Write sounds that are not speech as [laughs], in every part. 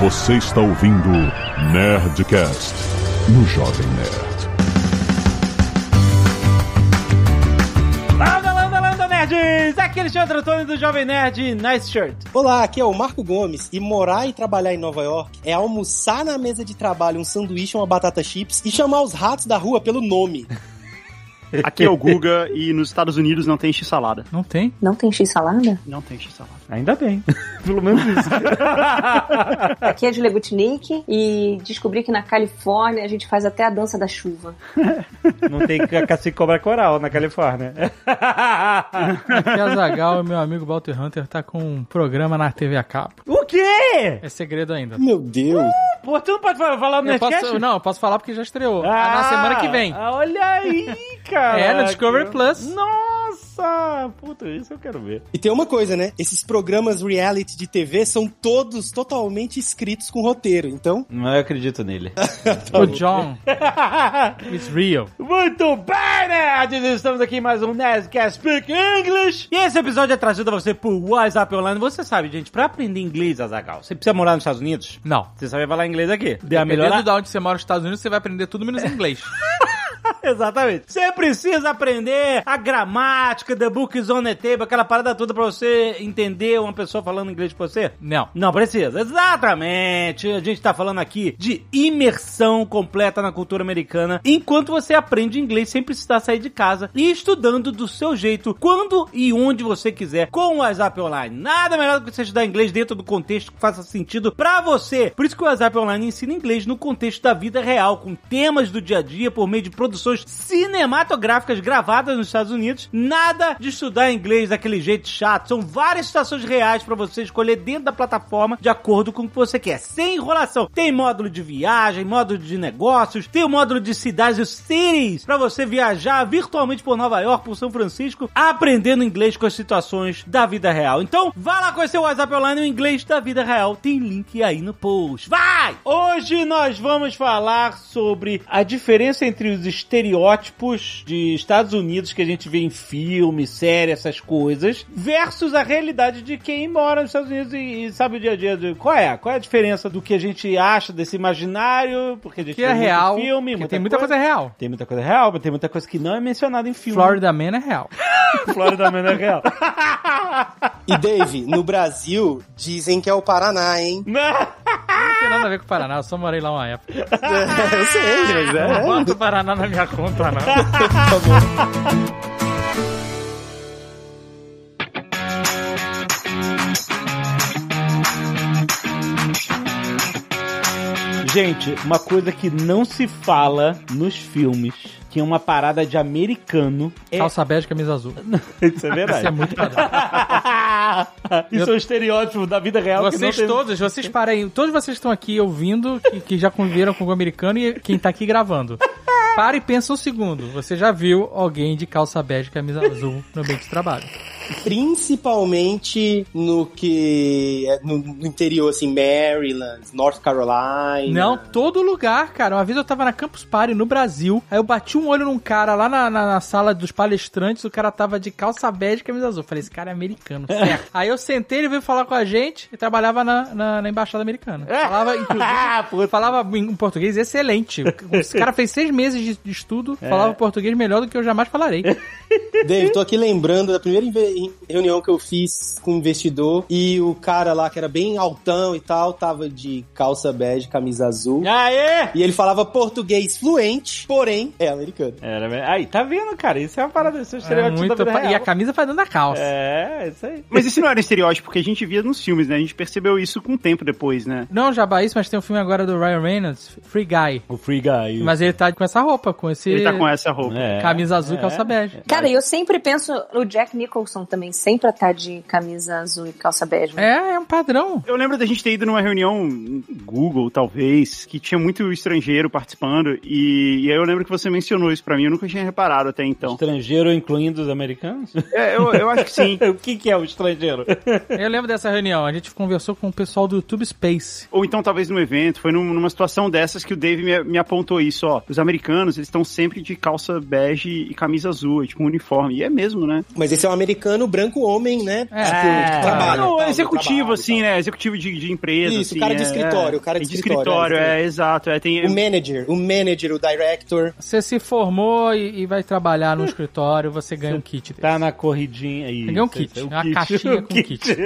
Você está ouvindo Nerdcast no Jovem Nerd. Landa, landa, landa, nerds! Aqui é Alexandre Antônio do Jovem Nerd Nice Shirt. Olá, aqui é o Marco Gomes e morar e trabalhar em Nova York é almoçar na mesa de trabalho um sanduíche ou uma batata chips e chamar os ratos da rua pelo nome. Aqui é o Guga e nos Estados Unidos não tem x-salada. Não tem? Não tem x-salada? Não tem x-salada. Ainda bem. [laughs] Pelo menos isso. [laughs] Aqui é de Legutnik e descobri que na Califórnia a gente faz até a dança da chuva. Não tem cacique cobra coral na Califórnia. [laughs] Aqui é a Zagal e meu amigo Walter Hunter tá com um programa na TV a cabo. o quê? É segredo ainda. Meu Deus. Pô, tu não pode falar no Nerdcast? posso, não, eu posso falar porque já estreou. Ah, na semana que vem. Olha aí, cara. [laughs] É, no Discovery Plus. Nossa, puta, isso eu quero ver. E tem uma coisa, né? Esses programas reality de TV são todos totalmente escritos com roteiro, então... Não eu acredito nele. [laughs] O John, [laughs] it's real. Muito bem, nerds! Estamos aqui em mais um Nerdcast Speak English. E esse episódio é trazido a você por WhatsApp Online. Você sabe, gente, pra aprender inglês, Azagal, você precisa morar nos Estados Unidos? Não. Você sabe falar inglês aqui? Dê a Dependendo melhor... de onde você mora nos Estados Unidos, você vai aprender tudo menos inglês. [laughs] [laughs] Exatamente. Você precisa aprender a gramática, the book is on the table, aquela parada toda pra você entender uma pessoa falando inglês com você? Não. Não precisa. Exatamente. A gente tá falando aqui de imersão completa na cultura americana, enquanto você aprende inglês sem precisar sair de casa e estudando do seu jeito, quando e onde você quiser, com o WhatsApp Online. Nada melhor do que você estudar inglês dentro do contexto que faça sentido pra você. Por isso que o WhatsApp Online ensina inglês no contexto da vida real, com temas do dia a dia por meio de produções cinematográficas gravadas nos Estados Unidos. Nada de estudar inglês daquele jeito chato. São várias situações reais pra você escolher dentro da plataforma de acordo com o que você quer, sem enrolação. Tem módulo de viagem, módulo de negócios, tem o módulo de cidades e cities pra você viajar virtualmente por Nova York, por São Francisco, aprendendo inglês com as situações da vida real. Então, vá lá conhecer o WhatsApp Online, o inglês da vida real. Tem link aí no post. Vai! Hoje nós vamos falar sobre a diferença entre os estereótipos de Estados Unidos que a gente vê em filme, série, essas coisas, versus a realidade de quem mora nos Estados Unidos e, e sabe o dia a dia. De, qual é? Qual é a diferença do que a gente acha desse imaginário? Porque a gente Que é vê muito real. filme, porque tem muita coisa real. Tem muita coisa real, mas tem muita coisa que não é mencionada em filme. Florida Man é real. [laughs] Florida Man é real. [laughs] E Dave, no Brasil, dizem que é o Paraná, hein? Não. [laughs] Não tem nada a ver com o Paraná, eu só morei lá uma época. eu sei, mas Não é... bota o Paraná na minha conta, não. Gente, uma coisa que não se fala nos filmes, que é uma parada de americano, é... Calça bege, camisa azul. [laughs] Isso é verdade. Isso é muito padrão. [laughs] [laughs] Isso é um estereótipo da vida real. Vocês tem- todos, vocês parem, todos vocês estão aqui ouvindo, que, que já conviveram com o americano e quem tá aqui gravando. Para e pensa um segundo. Você já viu alguém de calça bege e camisa azul no ambiente de trabalho? Principalmente no que... é No, no interior, assim, Maryland, North Carolina... Não, todo lugar, cara. Uma vez eu tava na Campus Party no Brasil, aí eu bati um olho num cara lá na, na- na sala dos palestrantes, o cara tava de calça bege e camisa azul. Falei, esse cara é americano, [laughs] certo. aí eu sentei, ele veio falar com a gente e trabalhava na, na, na embaixada americana. Falava, [laughs] inclusive, falava em português excelente. Esse cara fez seis meses de, de estudo, falava português melhor do que eu jamais falarei. [laughs] Dave, tô aqui lembrando da primeira reunião que eu fiz com um investidor e o cara lá, que era bem altão e tal, tava de calça bege, camisa azul. Aê! E ele falava português fluente, porém é americano. Era, aí, tá vendo, cara? Isso é uma parada, isso é um É estereótipo muito da vida e a camisa vai dando na calça. É, isso aí. Mas isso não era estereótipo, porque a gente via nos filmes, né? A gente percebeu isso com o tempo depois, né? Não, Jabá, isso, mas tem um filme agora do Ryan Reynolds, Free Guy. O Free Guy. Mas ele tá com essa roupa, com esse Ele tá com essa roupa. É. camisa azul e calça bege. Cara, eu sempre penso no Jack Nicholson também, sempre tá de camisa azul e calça bege. É, é um padrão. Eu lembro da gente ter ido numa reunião Google, talvez, que tinha muito estrangeiro participando, e, e aí eu lembro que você mencionou isso pra mim, eu nunca tinha reparado até então. Estrangeiro incluindo os americanos? É, eu, eu acho que sim. [laughs] o que, que é o estrangeiro? Eu lembro dessa reunião, a gente conversou com o pessoal do YouTube Space. Ou então talvez num evento, foi num- numa situação dessas que o Dave me, me apontou isso, ó. Os americanos, eles estão sempre de calça bege e camisa azul, é tipo um uniforme. E é mesmo, né? Mas esse é um americano americano, branco homem, né? É. Tipo, É. que trabalha. Não, tal, executivo, trabalha, assim, né? Executivo de, de empresa. Isso, assim, cara de é, escritório, é. cara de de escritório, escritório, é, é, exato. É, tem, O manager, o manager, o director. Você se formou e, e vai trabalhar no escritório, você ganha um kit desse. Tá na corridinha aí. Ganhou um kit, uma caixinha com [laughs] kit.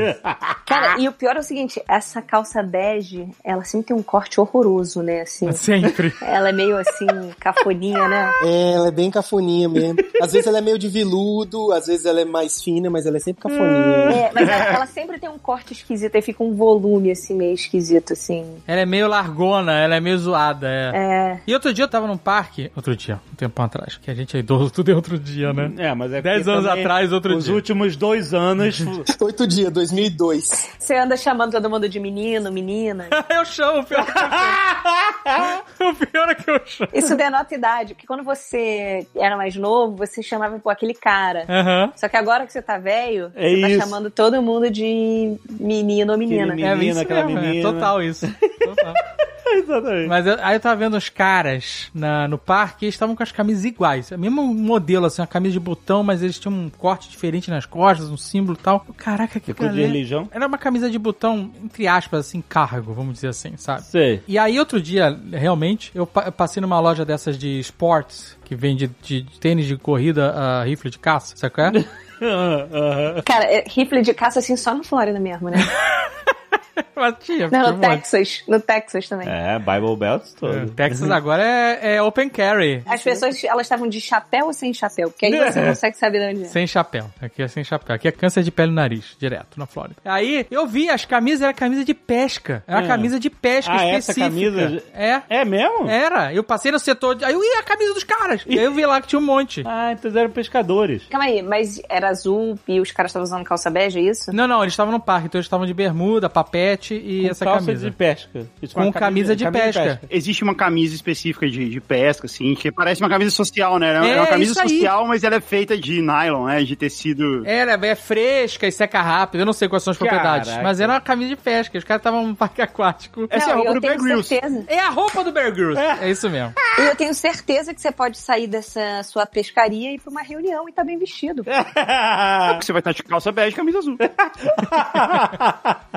Cara, e o pior é o seguinte, essa calça bege, ela sempre tem um corte horroroso, né, assim. Sempre. [laughs] Ela é meio assim, cafoninha, né? É, ela é bem cafoninha mesmo. Às vezes ela é meio de veludo, às vezes ela é mais fina, mas ela é sempre cafoninha. É, mas ela, ela sempre tem um corte esquisito, aí fica um volume assim, meio esquisito, assim. Ela é meio largona, ela é meio zoada, é. É. E outro dia eu tava num parque, outro dia, um tempão atrás, que a gente é idoso, tudo é outro dia, né? É, mas é Dez anos atrás, outro Os dia. últimos dois anos. [laughs] Oito dias, 2002. Você anda chamando todo mundo de menino, menina. [laughs] eu chamo, o pior que eu chamo. [laughs] o pior é que eu chamo. Isso denota idade, porque quando você era mais novo, você chamava, pô, aquele cara. Aham. Só que agora que você tá velho, É você tá isso. chamando todo mundo de menino ou menina. Aquele É Menina, isso aquela mesmo, é menina. total isso. Total. [laughs] Exatamente. Mas eu- aí eu tava vendo os caras na- no parque e eles estavam com as camisas iguais. O mesmo modelo, assim, uma camisa de botão, mas eles tinham um corte diferente nas costas, um símbolo e tal. Caraca, que Coisa de galera- religião? Era uma camisa de botão, entre aspas, assim, cargo, vamos dizer assim, sabe? Sei. E aí, outro dia, realmente, eu, pa- eu passei numa loja dessas de esportes, que vende de, de tênis de corrida, a rifle de caça, sabe qual é? [laughs] [laughs] Cara, é, rifle de caça assim só na Flórida mesmo, né? [laughs] [laughs] Mas tinha, Não, no monte. Texas. No Texas também. É, Bible Belts É, todo. Texas agora é, é open carry. As pessoas, elas estavam de chapéu ou sem chapéu? Porque aí você [laughs] consegue saber de onde é. Sem chapéu. Aqui é sem chapéu. Aqui é câncer de pele no nariz, direto, na Flórida. Aí, eu vi, as camisas eram camisa de pesca. Era É. camisa de pesca Ah, essa específica. camisa- É. É mesmo? Era. Eu passei no setor. De... Aí eu ia a camisa dos caras. E aí eu vi lá que tinha um monte. Ah, então eles eram pescadores. Calma aí, mas era azul e os caras estavam usando calça bege, é isso? Não, não, eles estavam no parque, então eles estavam de bermuda, papete e Com essa calça camisa. de pesca. Isso, Com uma camisa de pesca. Existe uma camisa específica de, de pesca, assim, que parece uma camisa social, né? É, É, uma camisa isso aí. social, mas ela é feita de nylon, né? De tecido. Era, é fresca e seca rápido. Eu não sei quais são as Caraca. propriedades. Mas era uma camisa de pesca. Os caras estavam num parque aquático. Essa é a Não, roupa do Bear Grylls. certeza. É a roupa do Bear Grylls. É, isso mesmo. E eu tenho certeza que você pode sair dessa sua pescaria e ir pra uma reunião e tá bem vestido. [laughs] Você vai estar de calça bege e camisa azul.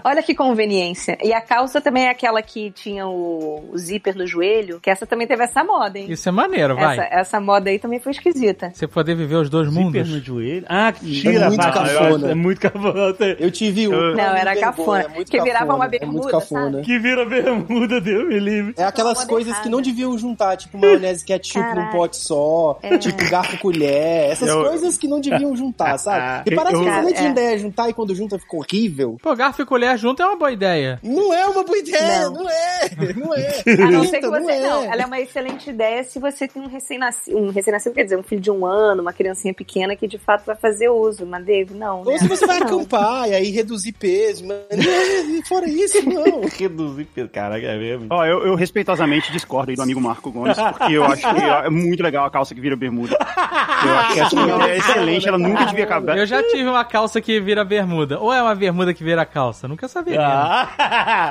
Olha que conveniência. E a calça também é aquela que tinha o, o zíper no joelho, que essa também teve essa moda, hein? Isso é maneiro, vai. Essa, essa moda aí também foi esquisita. Você poder viver os dois Zíper mundos. no joelho. Ah, que tira É muito cafona. É muito cafona. Eu tive um. Não, era cafona. é Que virava cafona, uma é bermuda, cafona. sabe? Que vira bermuda, Deus me livre. É aquelas coisas errada. que não deviam juntar, tipo maionese ketchup num pote só, tipo garfo colher, essas Eu- coisas que não deviam juntar, sabe? [laughs] E parece Eu- uma excelente É. ideia juntar e quando junta fica horrível. Pô, garfo e colher junto é uma boa ideia. Não é uma boa ideia, Não. não, é, não é. [laughs] A não ser que você. é. Não, ela é uma excelente ideia se você tem um recém-nascido. Um recém-nascido, quer dizer, um filho de um ano, uma criancinha pequena que de fato vai fazer uso. Mas, Dave, não. né? Ou se você vai [laughs] Não. acampar e aí reduzir peso, mas não, fora isso, não. [laughs] Reduzir peso. Caraca, é mesmo. Ó, eu, eu respeitosamente discordo aí do amigo Marco Gomes, porque eu acho que é muito legal a calça que vira bermuda. Eu acho que essa mulher é excelente, ela nunca devia acabar. Eu já tive uma calça que vira bermuda. Ou é uma bermuda que vira calça? Nunca saberia. Ah.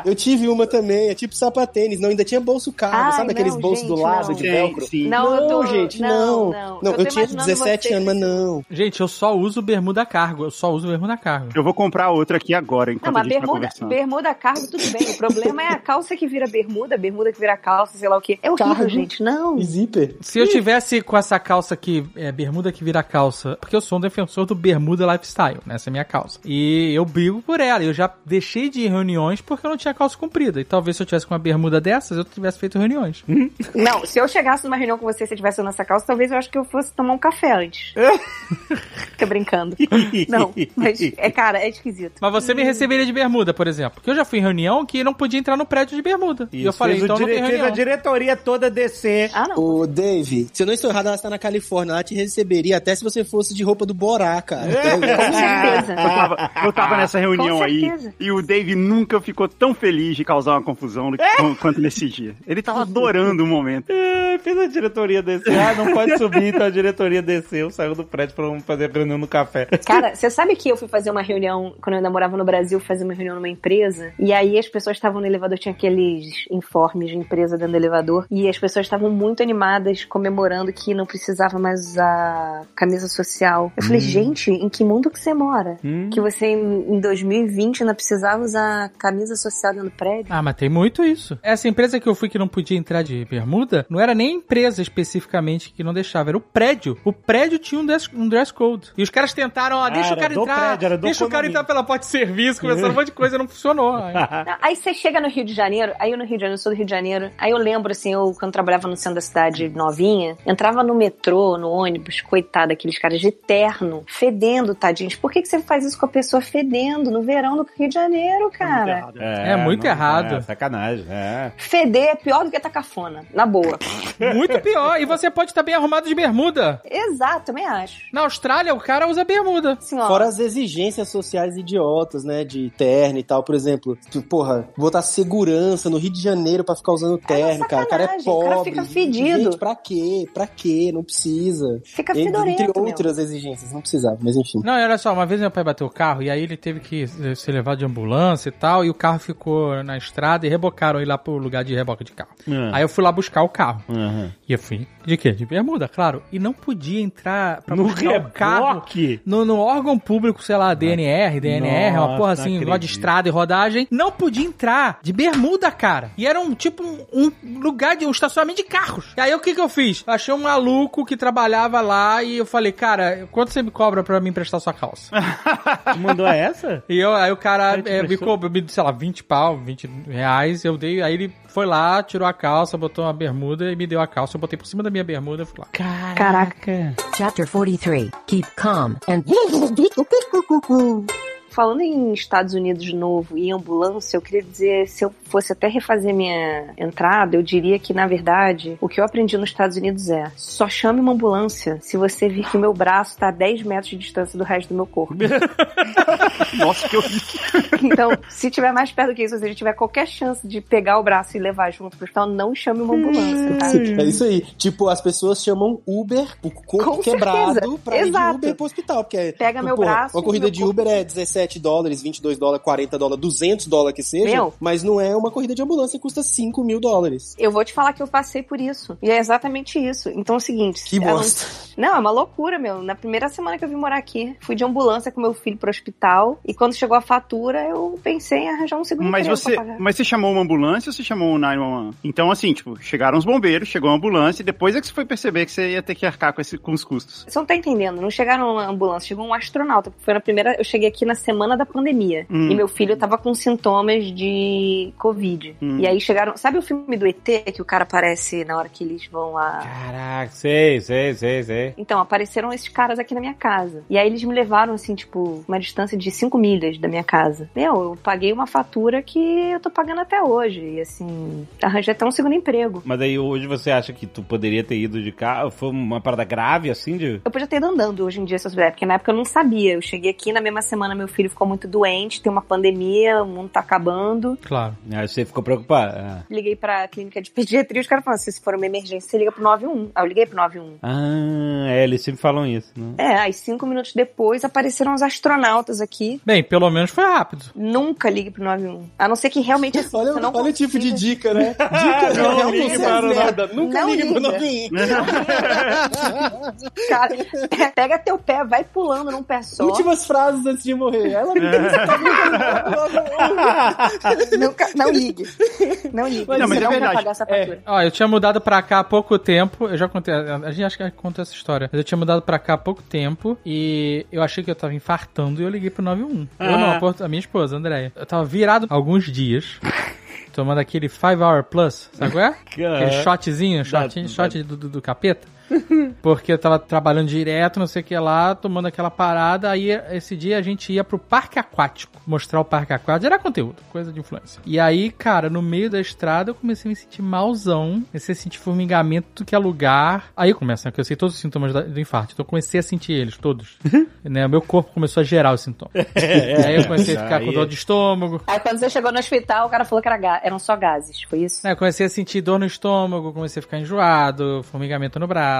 Eu tive uma também, é tipo sapatênis, não, ainda tinha bolso cargo, Ai, sabe aqueles não, bolsos do lado não. de velcro? sim. Não, eu tô- gente, não, não. não. Não, Eu eu, tinha imaginando 17 você- anos, mas não. Gente, eu só uso bermuda cargo. Eu só uso bermuda cargo. Eu vou comprar outra aqui agora, Não, enquanto a mas gente tá bermuda, conversando. bermuda cargo, tudo bem. O problema é a calça que vira bermuda, bermuda que vira calça, sei lá o quê. É horrível, Cargo. gente. Não. E zíper. Se eu tivesse com essa calça que é bermuda que vira calça, porque eu sou um defensor do bermuda lifestyle, né? Essa é a minha calça. E eu brigo por ela. Eu já deixei de ir reuniões porque eu não tinha calça comprida. E talvez se eu tivesse com uma bermuda dessas, eu tivesse feito reuniões. Não, se eu chegasse numa reunião com você e você tivesse nessa calça, talvez eu acho que eu fosse tomar um café antes. [laughs] Fica brincando. Não, mas é, cara, é esquisito. Mas você me receberia de bermuda, por exemplo. Porque eu já fui em reunião que não podia entrar no prédio de bermuda. e eu Isso, falei, então não tem fez a reunião. diretoria toda descer. Ah, não. Ô, Dave, se eu não estou errado, ela está na Califórnia. Ela te receberia até se você fosse de roupa do Borá, cara. Com certeza. [laughs] Eu tava, eu tava nessa reunião Com aí certeza. e, E o Dave nunca ficou tão feliz de causar uma confusão do que- quanto nesse dia. Ele tava adorando o momento. É, fez a diretoria descer. Ah, não pode subir, então a diretoria desceu, saiu do prédio pra vamos fazer reunião no café. Cara, você sabe que eu fui fazer uma reunião, quando eu ainda morava no Brasil, fazer uma reunião numa empresa, e aí as pessoas estavam no elevador, tinha aqueles informes de empresa dentro do elevador, e as pessoas estavam muito animadas, comemorando que não precisava mais usar camisa social. Eu falei, gente, em que mundo que você mora? Hum. Que você em em 2020 ainda precisava usar camisa social dentro do prédio? Ah, mas tem muito isso. Essa empresa que eu fui que não podia entrar de bermuda, não era nem a empresa especificamente que não deixava, era o prédio. O prédio tinha um dress, um dress code. E os caras tentaram, ó, deixa Ah, o cara entrar, prédio, era do deixa o cara entrar pela porta de serviço, começando um monte de coisa, não funcionou. Aí- [laughs] Não, Aí você chega no Rio de Janeiro, aí eu no Rio de Janeiro, eu sou do Rio de Janeiro, aí eu lembro assim, eu quando trabalhava no centro da cidade novinha, entrava no metrô, no ônibus, coitado, aqueles caras de terno, fedendo, tadinhos. Por que, que você faz isso com a pessoa fedendo no verão do Rio de Janeiro, cara? É muito errado. É, sacanagem, é. Feder é pior do que tá cafona, na boa. Muito pior. E você pode estar bem arrumado de bermuda. Exato, também acho. Na Austrália, o cara usa bermuda. Ó, Fora as exigências sociais idiotas, né? De terno e tal, por exemplo. tu, Porra, botar segurança no Rio de Janeiro pra ficar usando terno, cara. O cara é sacanagem, o cara pobre. fica fedido. Gente, pra quê? Pra quê? Não precisa. fica fedorento, entre meu. outras exigências, não precisava, mas enfim. Não, e olha só, uma vez meu pai bateu o carro e aí ele teve que ser levado de ambulância e tal, e o carro ficou na estrada e rebocaram ele lá pro lugar de reboca de carro. Ah. Aí eu fui lá buscar o carro. Aham. E eu fui de quê? De bermuda, claro. E não podia entrar pra No buscar o carro reboque? no, no órgão público, sei lá, DNR, DNR, uma Nossa, porra não assim, negócio de estrada e rodagem. Não podia entrar de bermuda, cara. E era um tipo um, um lugar de um estacionamento de carros. E aí o que que eu fiz? Achei um maluco que trabalhava lá e eu falei, cara, quanto você me cobra pra me emprestar sua calça? [laughs] Mandou essa? E eu, aí o cara é, me cobrou, me, sei lá, 20 pau, 20 reais. Eu dei, aí ele foi lá, tirou a calça, botou uma bermuda e me deu a calça. Eu botei por cima da minha bermuda e fui lá. Caraca. Chapter 43. Keep calm and [laughs] [laughs] Falando em Estados Unidos de novo e ambulância, eu queria dizer, se eu fosse até refazer minha entrada, eu diria que, na verdade, o que eu aprendi nos Estados Unidos é só chame uma ambulância se você vir que o meu braço tá a 10 metros de distância do resto do meu corpo. [laughs] Nossa, que horrível. Então, se tiver mais perto que isso, ou seja, tiver qualquer chance de pegar o braço e levar junto pro hospital, não chame uma ambulância, tá? É isso aí. Tipo, as pessoas chamam Uber, o corpo Com quebrado, certeza. pra ir de Exato. Uber pro hospital. Porque, Pega meu porra, braço Uma corrida meu de corpo. Uber é 17 dólares, 22 dólares, 40 dólares, 200 dólares que seja. Meu. Mas não é uma corrida de ambulância que custa 5 mil dólares. Eu vou te falar que eu passei por isso. E é exatamente isso. Então é o seguinte. Que ela- bosta. Não, é uma loucura, meu. Na primeira semana que eu vim morar aqui, fui de ambulância com meu filho pro hospital. E quando chegou a fatura, eu pensei em arranjar um segundo Mas você, pra pagar. mas você chamou uma ambulância ou você chamou um 911? Então, assim, tipo, chegaram os bombeiros, chegou a ambulância e depois é que você foi perceber que você ia ter que arcar com, esse, com os custos. Você não tá entendendo, não chegaram uma ambulância, chegou um astronauta. Foi na primeira. Eu cheguei aqui na semana da pandemia. Hum. E meu filho tava com sintomas de Covid. Hum. E aí chegaram. Sabe o filme do ET que o cara aparece na hora que eles vão lá Caraca, sei, sei, sei, sei. Então, apareceram esses caras aqui na minha casa. E aí eles me levaram, assim, tipo, uma distância de 5 milhas da minha casa. Meu, eu paguei uma fatura que eu tô pagando até hoje. E assim, arranjei até um segundo emprego. Mas aí hoje você acha que tu poderia ter ido de carro? Foi uma parada grave assim de. Eu podia ter ido andando hoje em dia, se eu souber, porque na época eu não sabia. Eu cheguei aqui na mesma semana, meu filho ficou muito doente, tem uma pandemia, o mundo tá acabando. Claro. Aí você ficou preocupado. Ah. Liguei pra clínica de pediatria e os caras falaram assim: se for uma emergência, você liga pro 91. Aí eu liguei pro 91. Ah, é, eles sempre falam isso, né? É, aí cinco minutos depois apareceram os astronautas aqui. Bem, pelo menos foi rápido. Nunca ligue pro 91. A não ser que realmente assim, Olha, não olha o tipo de dica, né? [laughs] Dica Não não, ligue para é merda. Nunca Não ligue pro liga. novinho. [laughs] Cara, pe- [laughs] pega teu pé, vai pulando num pé só. Últimas frases antes de morrer. Ela me Nunca, [laughs] não ligue. Não ligue. Mas não, é não vai verdade. essa É. fatura. Ó, eu tinha mudado pra cá há pouco tempo. Eu já contei, a gente acha que contou essa história. Mas eu tinha mudado pra cá há pouco tempo e eu achei que eu tava infartando e eu liguei pro 91. Eu não, a, minha esposa, Andréia. Eu tava virado alguns dias. Tomando aquele 5 Hour Plus, sabe qual é? [laughs] Aquele shotzinho, shot do, do, do capeta. [laughs] Porque eu tava trabalhando direto, não sei o que lá, tomando aquela parada. Aí esse dia a gente ia pro parque aquático, mostrar o parque aquático. Era conteúdo, coisa de influência. E aí, cara, no meio da estrada eu comecei a me sentir malzão. Comecei a sentir formigamento do que é lugar. Aí começa, né? Que eu sei todos os sintomas do infarto. Então eu comecei a sentir eles, todos. [laughs] né? Meu corpo começou a gerar os sintomas. [laughs] aí eu comecei a ficar com Aí- dor de estômago. Aí quando você chegou no hospital, o cara falou que era ga- eram só gases, foi isso? Né, eu comecei a sentir dor no estômago, comecei a ficar enjoado, formigamento no braço.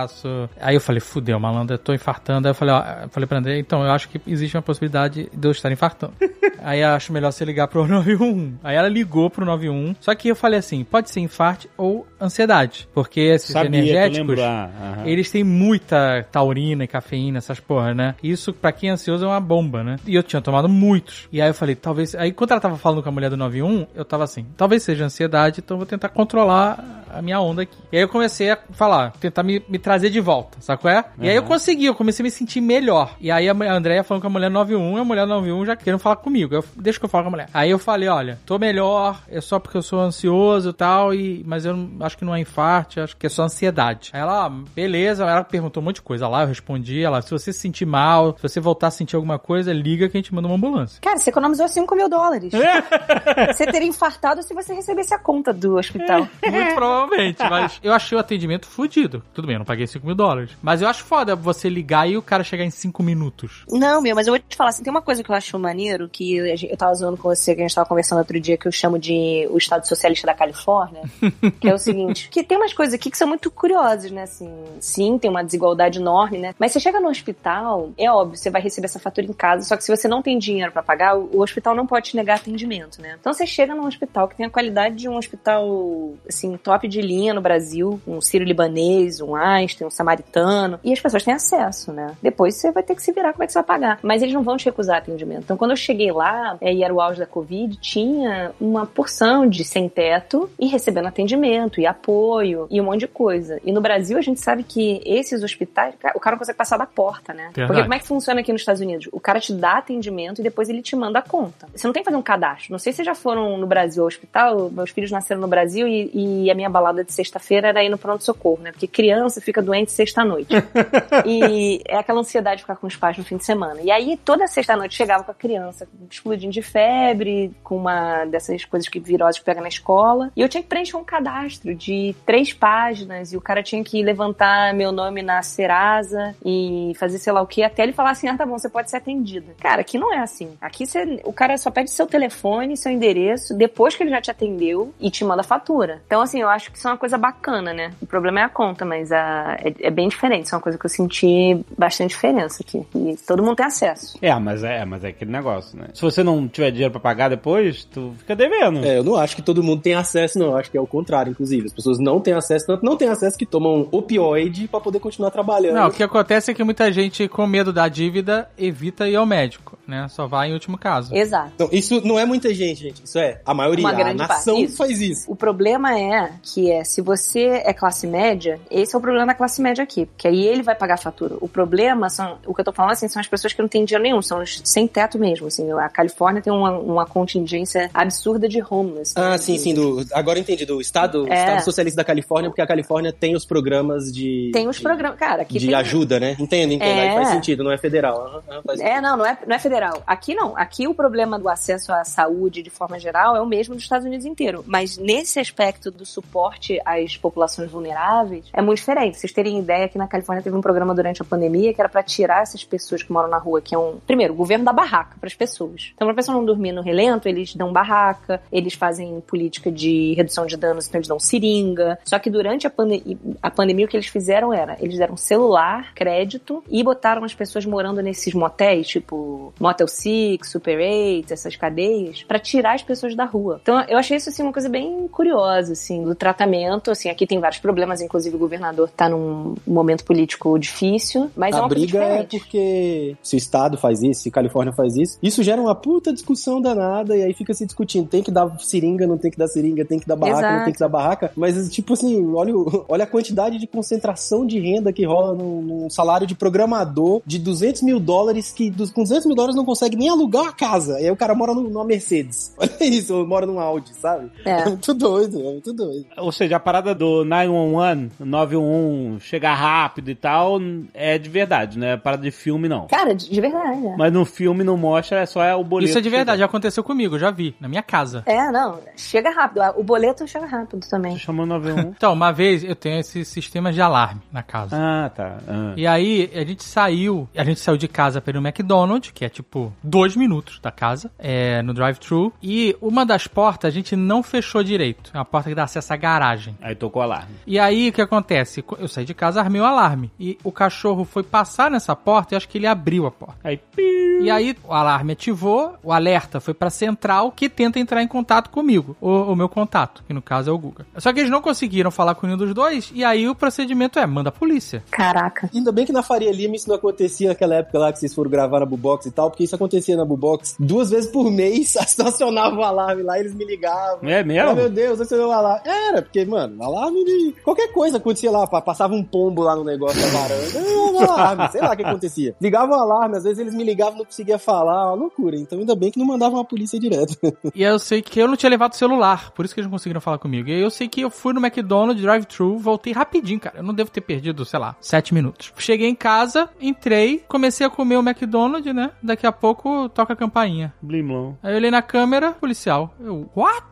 Aí eu falei, fudeu, malandro, eu tô infartando. Aí eu falei, ó, eu falei pra André, então, eu acho que existe uma possibilidade de eu estar infartando. [laughs] Aí eu acho melhor você ligar pro [laughs] 91. Aí ela ligou pro 91. Só que eu falei assim, pode ser infarto ou ansiedade. Porque esses Sabia, energéticos, aham. eles têm muita taurina e cafeína, essas porra, né? Isso, pra quem é ansioso, é uma bomba, né? E eu tinha tomado muitos. E aí eu falei, talvez. Aí quando ela tava falando com a mulher do 91, eu tava assim, talvez seja ansiedade, então eu vou tentar controlar a minha onda aqui. E aí eu comecei a falar, tentar me, me trazer de volta, qual é? E aí eu consegui, eu comecei a me sentir melhor. E aí a mu- a Andrea falando com a mulher 91, e a mulher 91 já querendo falar comigo. Eu, deixa que eu falo com a mulher. Aí eu falei, olha, tô melhor, é só porque eu sou ansioso e tal, e, mas eu não- acho que não é infarto, acho que é só ansiedade. Aí ela, ah, beleza, ela perguntou um monte de coisa lá, eu respondi, ela, se você se sentir mal, se você voltar a sentir alguma coisa, liga que a gente manda uma ambulância. Cara, você economizou 5 mil dólares. [laughs] você teria infartado se você recebesse a conta do hospital. Muito provavelmente, mas eu achei o atendimento fudido. Tudo bem, eu não paguei 5 mil dólares. Mas eu acho foda você ligar e o cara chegar em 5 minutos. Não, meu, mas eu vou te falar assim, tem uma coisa que eu acho maneiro, que eu tava zoando com você, que a gente tava conversando outro dia, que eu chamo de o Estado Socialista da Califórnia, [laughs] que é o seguinte, que tem umas coisas aqui que são muito curiosas, né, assim, sim, tem uma desigualdade enorme, né, mas você chega no hospital, é óbvio, você vai receber essa fatura em casa, só que se você não tem dinheiro pra pagar, o hospital não pode te negar atendimento, né. Então você chega num hospital que tem a qualidade de um hospital, assim, top de linha no Brasil, um sírio-libanês, um Einstein, um samaritano, e as pessoas têm acesso, né. Depois você vai ter que se virar como é que você vai pagar. Mas eles não vão te recusar atendimento. Então, quando eu cheguei lá, é, e era o auge da Covid, tinha uma porção de sem teto e recebendo atendimento e apoio e um monte de coisa. E no Brasil, a gente sabe que esses hospitais, o cara não consegue passar da porta, né? Verdade. Porque como é que funciona aqui nos Estados Unidos? O cara te dá atendimento e depois ele te manda a conta. Você não tem que fazer um cadastro. Não sei se vocês já foram no Brasil ao hospital. Meus filhos nasceram no Brasil e, e a minha balada de sexta-feira era ir no pronto-socorro, né? Porque criança fica doente sexta-noite. [laughs] E é aquela ansiedade de ficar com os pais no fim de semana. E aí, toda sexta-noite chegava com a criança explodindo de febre, com uma dessas coisas que viroses pega na escola. E eu tinha que preencher um cadastro de três páginas. E o cara tinha que levantar meu nome na Serasa e fazer sei lá o que, até ele falar assim: ah, tá bom, você pode ser atendida. Cara, aqui não é assim. Aqui você, o cara só pede seu telefone, seu endereço, depois que ele já te atendeu e te manda a fatura. Então, assim, eu acho que isso é uma coisa bacana, né? O problema é a conta, mas a, é, é bem diferente. Isso é uma coisa que eu senti bastante diferença aqui. E todo mundo tem acesso. É, mas é, mas é aquele negócio, né? Se você não tiver dinheiro pra pagar depois, tu fica devendo. É, eu não acho que todo mundo tem acesso, não. Eu acho que é o contrário, inclusive. As pessoas não têm acesso, tanto não têm acesso que tomam opioide pra poder continuar trabalhando. Não, o que acontece é que muita gente, com medo da dívida, evita ir ao médico, né? Só vai em último caso. Exato. Não, isso não é muita gente, gente. Isso é a maioria. Uma a grande nação parte, isso. faz isso. O problema é que é, se você é classe média, esse é o problema da classe média aqui, porque aí ele vai pagar a fatura. O problema são, o que eu tô falando assim, são as pessoas que não têm dinheiro nenhum, são os sem teto mesmo, assim. A Califórnia tem uma, uma contingência absurda de homeless. né? Ah, sim, sim. Do, agora eu entendi. Do Estado, É. Estado Socialista da Califórnia, porque a Califórnia tem os programas de. Tem os programas, cara, aqui de tem... ajuda, né? Entendo, entendo. Aí É. faz sentido, não é federal. Aham, faz É, não, não é, não é federal. Aqui não. Aqui o problema do acesso à saúde de forma geral é o mesmo dos Estados Unidos inteiro. Mas nesse aspecto do suporte às populações vulneráveis é muito diferente. Pra vocês terem ideia, aqui na Califórnia teve um programa durante a pandemia que era pra tirar essas pessoas que moram na rua, que é um. Primeiro, o governo dá barraca pras pessoas. Então, pra pessoa não dormir no relento, eles dão barraca, eles fazem política de redução de danos, então eles dão seringa. Só que durante a, pande a pandemia, o que eles fizeram era: eles deram celular, crédito e botaram as pessoas morando nesses motéis, tipo Motel Six, Super 8, essas cadeias, pra tirar as pessoas da rua. Então, eu achei isso assim uma coisa bem curiosa, assim, do tratamento. Assim, aqui tem vários problemas, inclusive o governador tá num momento político difícil, mas é a uma coisa briga é diferente. porque se o Estado faz isso, se Califórnia faz isso, isso gera uma puta discussão danada e aí fica se discutindo. Tem que dar seringa, não tem que dar seringa, tem que dar barraca, não Exato. tem que dar barraca. Mas, tipo assim, olha, o- [laughs] olha a quantidade de concentração de renda que rola num, num salário de programador de 200 mil dólares que dos, com 200 mil dólares não consegue nem alugar a casa. E aí o cara mora num- numa Mercedes. [laughs] Olha isso, ou mora num Audi, sabe? É. [laughs] muito doido, é muito doido. Ou seja, a parada do 911, 911 chegar rápido e tal, é de verdade, né? Parada de filme, não. Cara, de, de verdade. né? Mas no filme não mostra, é só é o boleto. Isso é de verdade, já aconteceu comigo, já vi, na minha casa. É, não, chega rápido. O boleto chega rápido também. Tô chamando 91. Então, uma vez eu tenho esse sistema de alarme na casa. ah, tá. Ah. E aí, a gente saiu, a gente saiu de casa no McDonald's, que é tipo dois minutos da casa, é, no drive-thru. E uma das portas a gente não fechou direito. É uma porta que dá acesso à garagem. Aí tocou o alarme. E aí, o que acontece? Eu saí de casa, armei o alarme. E o cachorro foi passar nessa porta e acho que ele abriu a porta. Aí, piu. E aí, o alarme ativou, o alerta foi pra central que tenta entrar em contato comigo, o, o meu contato, que no caso é o Guga. Só que eles não conseguiram falar com nenhum dos dois, e aí o procedimento é: manda a polícia. Caraca. Ainda bem que na Faria Lima isso não acontecia naquela época lá que vocês foram gravar na Bubox e tal, porque isso acontecia na Bubox duas vezes por mês, [laughs] estacionava o alarme lá, eles me ligavam. É mesmo? Ah, meu Deus, acionou o alarme. Era, porque, mano, alarme de. Qualquer coisa acontecia lá, pa- passava um pombo lá no negócio da varanda, o alarme, sei lá o que acontecia. Ligava o alarme, às vezes eles me ligavam e não conseguia falar, uma loucura. Então ainda bem que não mandavam a polícia direto. E aí eu sei que eu não tinha levado o celular, por isso que eles não conseguiram falar comigo. E aí eu sei que eu fui no McDonald's, drive-thru, voltei rapidinho, cara. Eu não devo ter perdido, sei lá, sete minutos. Cheguei em casa, entrei, comecei a comer o McDonald's, né? Daqui a pouco toca a campainha. Blimlon. Aí eu olhei na câmera, policial. Eu, what?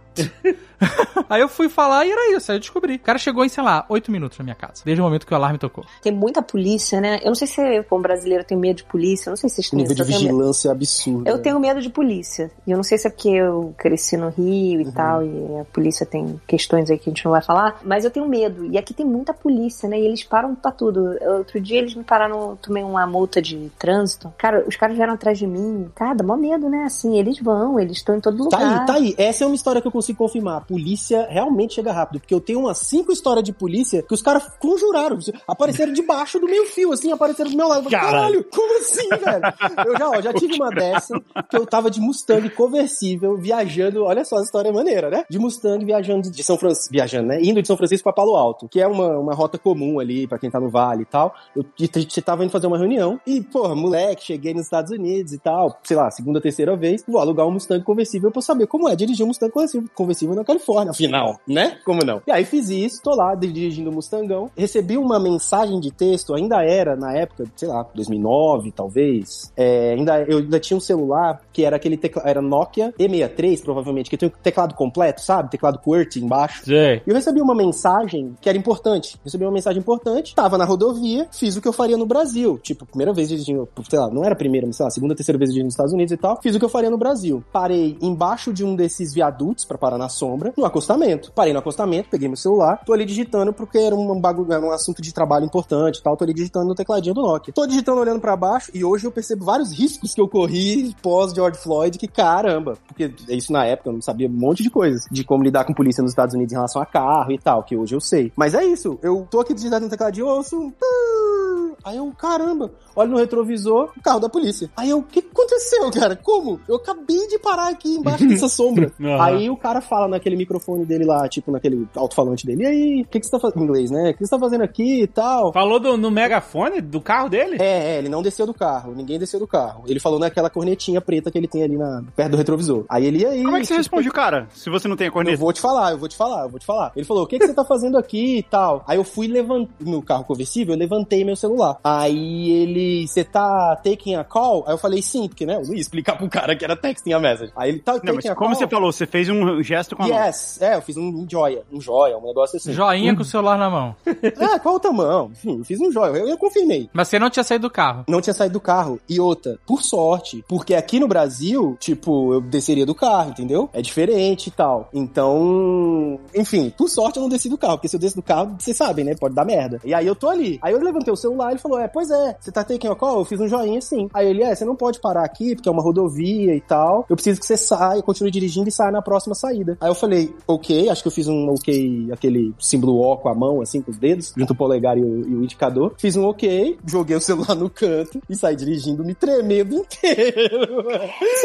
[laughs] aí eu fui falar e era isso, aí eu descobri. O cara chegou em, sei lá, oito minutos na minha casa, desde o momento que o alarme tocou. Tem muita polícia, né? Eu não sei se como brasileiro, tem medo de polícia. Eu não sei se vocês O têm nível de vigilância é absurdo. Eu né? tenho medo de polícia. E eu não sei se é porque eu cresci no Rio Uhum. e tal, e a polícia tem questões aí que a gente não vai falar, mas eu tenho medo. E aqui tem muita polícia, né? E eles param pra tudo. Outro dia eles me pararam, tomei uma multa de trânsito. Cara, os caras vieram atrás de mim. Cara, dá mó medo, né? Assim, eles vão, eles estão em todo lugar. Tá aí, tá aí. Essa é uma história que eu consigo confirmar. Polícia realmente chega rápido. Porque eu tenho umas cinco histórias de polícia que os caras conjuraram. Apareceram debaixo do meio fio, assim, apareceram do meu lado. Caralho. Caralho, como assim, velho? Eu já, ó, já [laughs] tive uma dessa que eu tava de Mustang conversível, viajando. Olha só, a história é maneira, né? De Mustang viajando de São Francisco. Viajando, né? Indo de São Francisco pra Palo Alto, que é uma, uma rota comum ali pra quem tá no vale e tal. Eu tava indo fazer uma reunião e, porra, moleque, cheguei nos Estados Unidos e tal, sei lá, segunda, terceira vez, vou alugar um Mustang conversível pra eu saber como é dirigir um Mustang conversível, conversível na Califórnia, afinal, né? Como não? E aí fiz isso, tô lá dirigindo o Mustangão, recebi uma mensagem de texto, ainda era na época, sei lá, 2009, talvez, é, ainda, eu ainda tinha um celular que era aquele teclado, era Nokia E63, provavelmente, que tem o teclado completo, sabe? Teclado QWERTY embaixo. Sei. E eu recebi uma mensagem que era importante. Recebi uma mensagem importante, tava na rodovia, fiz o que eu faria no Brasil. Tipo, primeira vez dirigindo, sei lá, não era a primeira, mas sei lá, segunda, terceira vez dirigindo nos Estados Unidos e tal. Fiz o que eu faria no Brasil. Parei embaixo de um desses viadutos pra parar na sombra, no acostamento. Parei no acostamento, peguei meu celular, tô ali digitando porque era um bagulho, era um assunto de trabalho importante e tal. Tô ali digitando no tecladinho do Nokia. Tô digitando olhando pra baixo e hoje eu percebo vários riscos que eu corri pós George Floyd, que caramba, porque isso na época eu não sabia um monte de coisas de como lidar com polícia nos Estados Unidos em relação a carro e tal, que hoje eu sei. Mas é isso, eu tô aqui digitando no tecladinho, ouço um... Aí eu, caramba, olho no retrovisor, o carro da polícia. Aí eu, o que aconteceu, cara? Como? Eu acabei de parar aqui embaixo dessa [laughs] sombra. Aham. Aí o cara fala naquele microfone dele lá, tipo naquele alto-falante dele, e aí, o que, que você tá fazendo? Em inglês, né? O que você tá fazendo aqui e tal? Falou do, no megafone do carro dele? É, é, ele não desceu do carro, ninguém desceu do carro. Ele falou naquela cornetinha preta que ele tem ali na, perto do retrovisor. Aí ele, e aí? Como é que você tipo, responde cara, se você não tem a Eu corneta? vou te falar, eu vou te falar, eu vou te falar. Ele falou: o que, que você tá fazendo aqui e tal? Aí eu fui levantar no carro conversível, eu levantei meu celular. Aí ele, você tá taking a call? Aí eu falei sim, porque né, eu não ia explicar pro cara que era texting a message. Aí ele tá Não, taking mas a como call? você falou, você fez um gesto com a mão. Yes, é, eu fiz um joia, um joia, um negócio assim. Joinha com o celular na mão. [laughs] Ah, qual o tamanho? Enfim, eu fiz um joia, eu, eu confirmei. Mas você não tinha saído do carro. Não tinha saído do carro. E outra, por sorte, porque aqui no Brasil, tipo, eu desceria do carro, entendeu? É diferente e tal. Então, enfim, por sorte eu não desci do carro, porque se eu desço do carro, vocês sabem, né? Pode dar merda. E aí eu tô ali. Aí eu levantei o celular e ele falou: É, pois é, você tá taking a call? Eu fiz um joinha assim. Aí ele, é, você não pode parar aqui, porque é uma rodovia e tal. Eu preciso que você saia, continue dirigindo e saia na próxima saída. Aí eu falei, ok, acho que eu fiz um ok, aquele símbolo O com a mão, assim, com os dedos, junto o polegar e o, e o indicador. Fiz um ok, joguei o celular no canto e saí dirigindo, me tremendo inteiro. [laughs]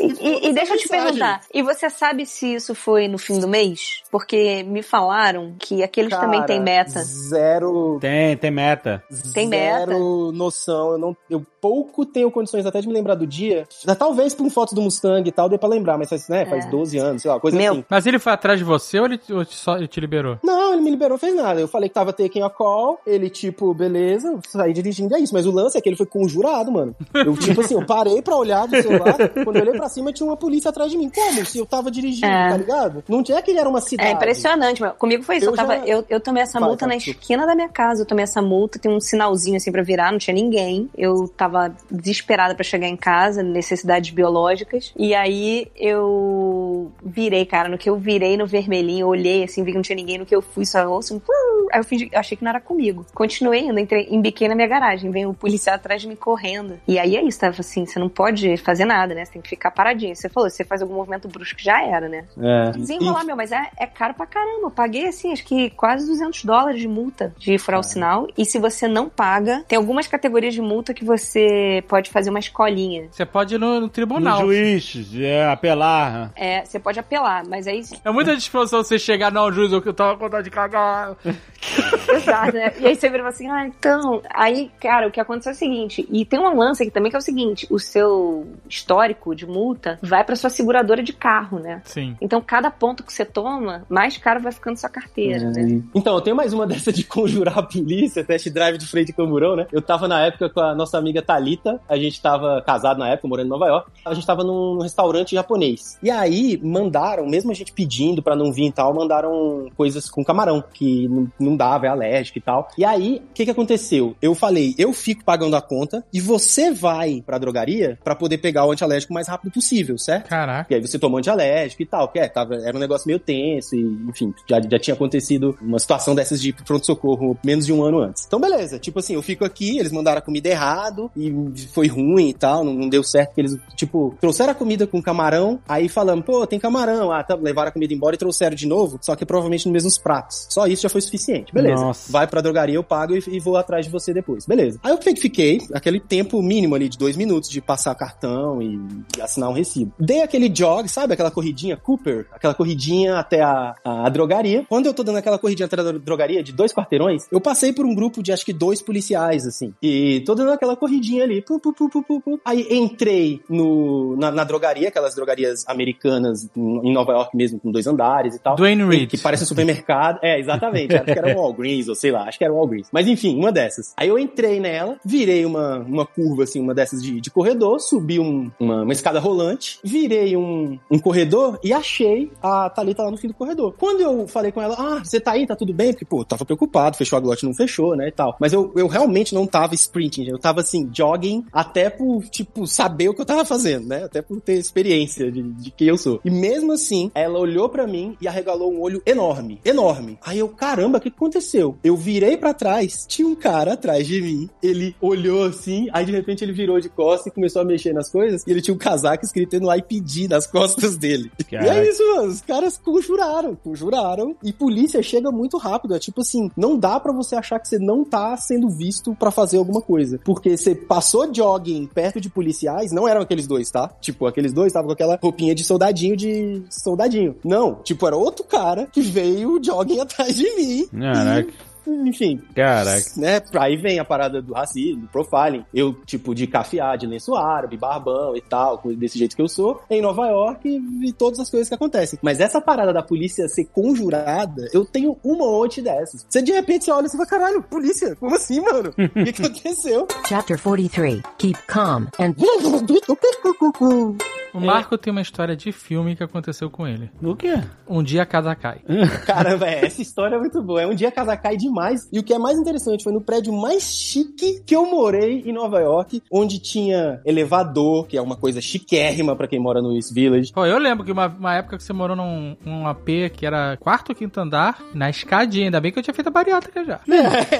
E, e deixa eu te perguntar, e você sabe se isso foi no fim do mês? Porque me falaram que aqueles também têm meta. Zero. Tem, tem meta. Tem meta? Noção. Eu, não, eu pouco tenho condições até de me lembrar do dia. Talvez por foto do Mustang e tal, dê pra lembrar, mas faz, né, faz É. 12 anos, sei lá, coisa Meu, assim. Mas ele foi atrás de você ou ele, ou te- só ele te liberou? Não, ele me liberou, fez nada. Eu falei que tava taking a call, ele, tipo, beleza, saí dirigindo, é isso. Mas o lance é que ele foi conjurado, mano. Eu, [laughs] tipo assim, eu parei pra olhar do celular, quando eu olhei pra cima tinha uma polícia atrás de mim. Como? Se eu tava dirigindo, É. tá ligado? Não tinha que ele era uma cidade. É impressionante, meu. Comigo foi isso. Eu, Eu tava, já- eu, eu tomei essa Vai, multa vai, na esquina da minha casa. Eu tomei essa multa, tem um sinalzinho assim pra virar, não tinha ninguém. Eu tava desesperada pra chegar em casa, necessidades biológicas. E aí eu virei, cara. No que eu virei no vermelhinho, eu olhei assim, vi que não tinha ninguém. No que eu fui, só ouço um. pum. Aí eu, fingi, eu achei que não era comigo. Continuei indo, entrei, embiquei na minha garagem. Veio o policial atrás de mim correndo. E aí é isso, tava assim: você não pode fazer nada, né? Você tem que ficar paradinho. Você falou, se você faz algum movimento brusco, já era, né? É. Desenrolar, meu, mas é, é caro pra caramba. Eu paguei, assim, acho que quase 200 dólares de multa de furar o sinal. E se você não paga, tem algumas categorias de multa que você pode fazer uma escolinha. Você pode ir no, no No tribunal. juiz, é, apelar. É, você pode apelar, mas aí. É muita disposição você chegar, não, juiz, eu tava com vontade de cagar. [laughs] [laughs] Exato, né? E aí você vira e fala assim, ah, então. Aí, cara, o que aconteceu é o seguinte, e tem um lance aqui também que é o seguinte: o seu histórico de multa vai pra sua seguradora de carro, né? Sim. Então, cada ponto que você toma, mais caro vai ficando sua carteira, né? Então, eu tenho mais uma [laughs] dessa de conjurar a polícia, test drive de frente camburão, né? Eu tava na época com a nossa amiga Thalita, a gente tava casado na época, morando em Nova York, a gente tava num, num restaurante japonês. E aí, mandaram, mesmo a gente pedindo pra não vir e tal, mandaram coisas com camarão, que não, não dava, é alérgico e tal. E aí, o que que aconteceu? Eu falei, eu fico pagando a conta e você vai pra drogaria pra poder pegar o antialérgico o mais rápido possível, certo? Caraca. E aí você tomou antialérgico e tal, que é, tava, era um negócio meio tenso e, enfim, já, já tinha acontecido uma situação dessas de pronto-socorro menos de um ano antes. Então, beleza, tipo assim, eu fico aqui, eles mandaram a comida errado e foi ruim e tal, não, não deu certo, que eles, tipo, trouxeram a comida com camarão, aí falamos, pô, tem camarão, ah, tá, levaram a comida embora e trouxeram de novo, só que provavelmente nos mesmos pratos. Só isso já foi suficiente, beleza. Nossa. Vai pra drogaria, eu pago e, e vou atrás de você depois, beleza. Aí eu fi- fiquei, aquele tempo mínimo ali de dois minutos de passar cartão e, e assinar um recibo. Dei aquele jog, sabe, aquela corridinha Cooper, aquela corridinha até a, a, a drogaria. Quando eu tô dando aquela corridinha até a dro- drogaria de dois quarteirões, eu passei por um grupo de acho que dois policiais, assim. E tô dando aquela corridinha ali. Pu, pu, pu. Aí entrei no, na, na drogaria, aquelas drogarias americanas em em Nova York mesmo, com dois andares e tal. Dwayne Reed. Que parece um supermercado. É, exatamente. Acho que era um Walgreens, ou sei lá, acho que era um Walgreens. Mas enfim, uma dessas. Aí eu entrei nela, virei uma, uma curva, assim, uma dessas de, de corredor, subi um- uma, uma escada rolante, virei um, um corredor e achei a Thalita lá no fim do corredor. Quando eu falei com ela, ah, você tá aí, tá tudo bem? Porque, pô, tava preocupado, fechou a glote, não fechou, né, e tal. Mas eu, eu realmente não tava sprinting, eu tava, assim, jogging, até por, tipo, saber o que eu tava fazendo, né? Até por ter experiência de, de quem eu sou. E mesmo assim, ela olhou pra mim e arregalou um olho enorme, enorme. Aí eu, caramba, que aconteceu? Eu virei pra trás, tinha um cara atrás de mim, ele olhou assim, aí de repente ele virou de costas e começou a mexer nas coisas, e ele tinha um casaco escrito NYPD nas costas dele. [laughs] E Caraca. é isso, mano, os caras conjuraram, conjuraram, e polícia chega muito rápido, é tipo assim, não dá pra você achar que você não tá sendo visto pra fazer alguma coisa, porque você passou jogging perto de policiais, não eram aqueles dois, tá? Tipo, aqueles dois estavam com aquela roupinha de soldadinho de soldadinho. Não, tipo, era outro cara que veio jogging [laughs] atrás de mim. Caraca. Enfim, Caraca. né? Aí vem a parada do racismo, do profiling. Eu, tipo, de cafiar, de lenço árabe, barbão e tal, desse jeito que eu sou, em Nova York e, todas as coisas que acontecem. Mas essa parada da polícia ser conjurada, eu tenho um monte dessas. Você de repente você olha e você fala, caralho, polícia, como assim, mano? O que, que aconteceu? [laughs] Chapter 43. Keep calm and [laughs] O Marco tem uma história de filme que aconteceu com ele. O quê? Um dia a casa cai. Caramba, é, essa história é muito boa. É um dia a casa cai demais. E o que é mais interessante foi no prédio mais chique que eu morei em Nova York, onde tinha elevador, que é uma coisa chiquérrima pra quem mora no East Village. Pô, eu lembro que uma, uma época que você morou num um AP que era quarto ou quinto andar, na escadinha. Ainda bem que eu tinha feito a bariátrica já. [laughs]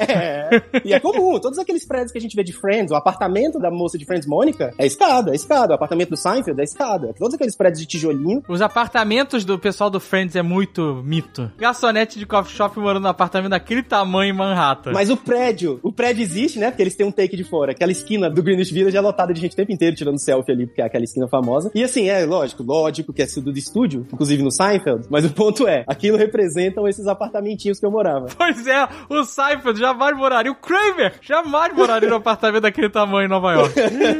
É. E é comum, todos aqueles prédios que a gente vê de Friends, o apartamento da moça de Friends Mônica é escada, é escada. O apartamento do Seinfeld é escada. Todos aqueles prédios de tijolinho. Os apartamentos do pessoal do Friends é muito mito. Garçonete de coffee shop morando num apartamento daquele tamanho em Manhattan. Mas o prédio, o prédio existe, né? Porque eles têm um take de fora. Aquela esquina do Greenwich Village é lotada de gente o tempo inteiro tirando selfie ali, porque é aquela esquina famosa. E assim, é lógico, lógico que é tudo de estúdio, inclusive no Seinfeld. Mas o ponto é, aquilo representam esses apartamentinhos que eu morava. [laughs] Pois é, o Seinfeld jamais moraria. O Kramer jamais moraria num apartamento daquele tamanho em Nova York.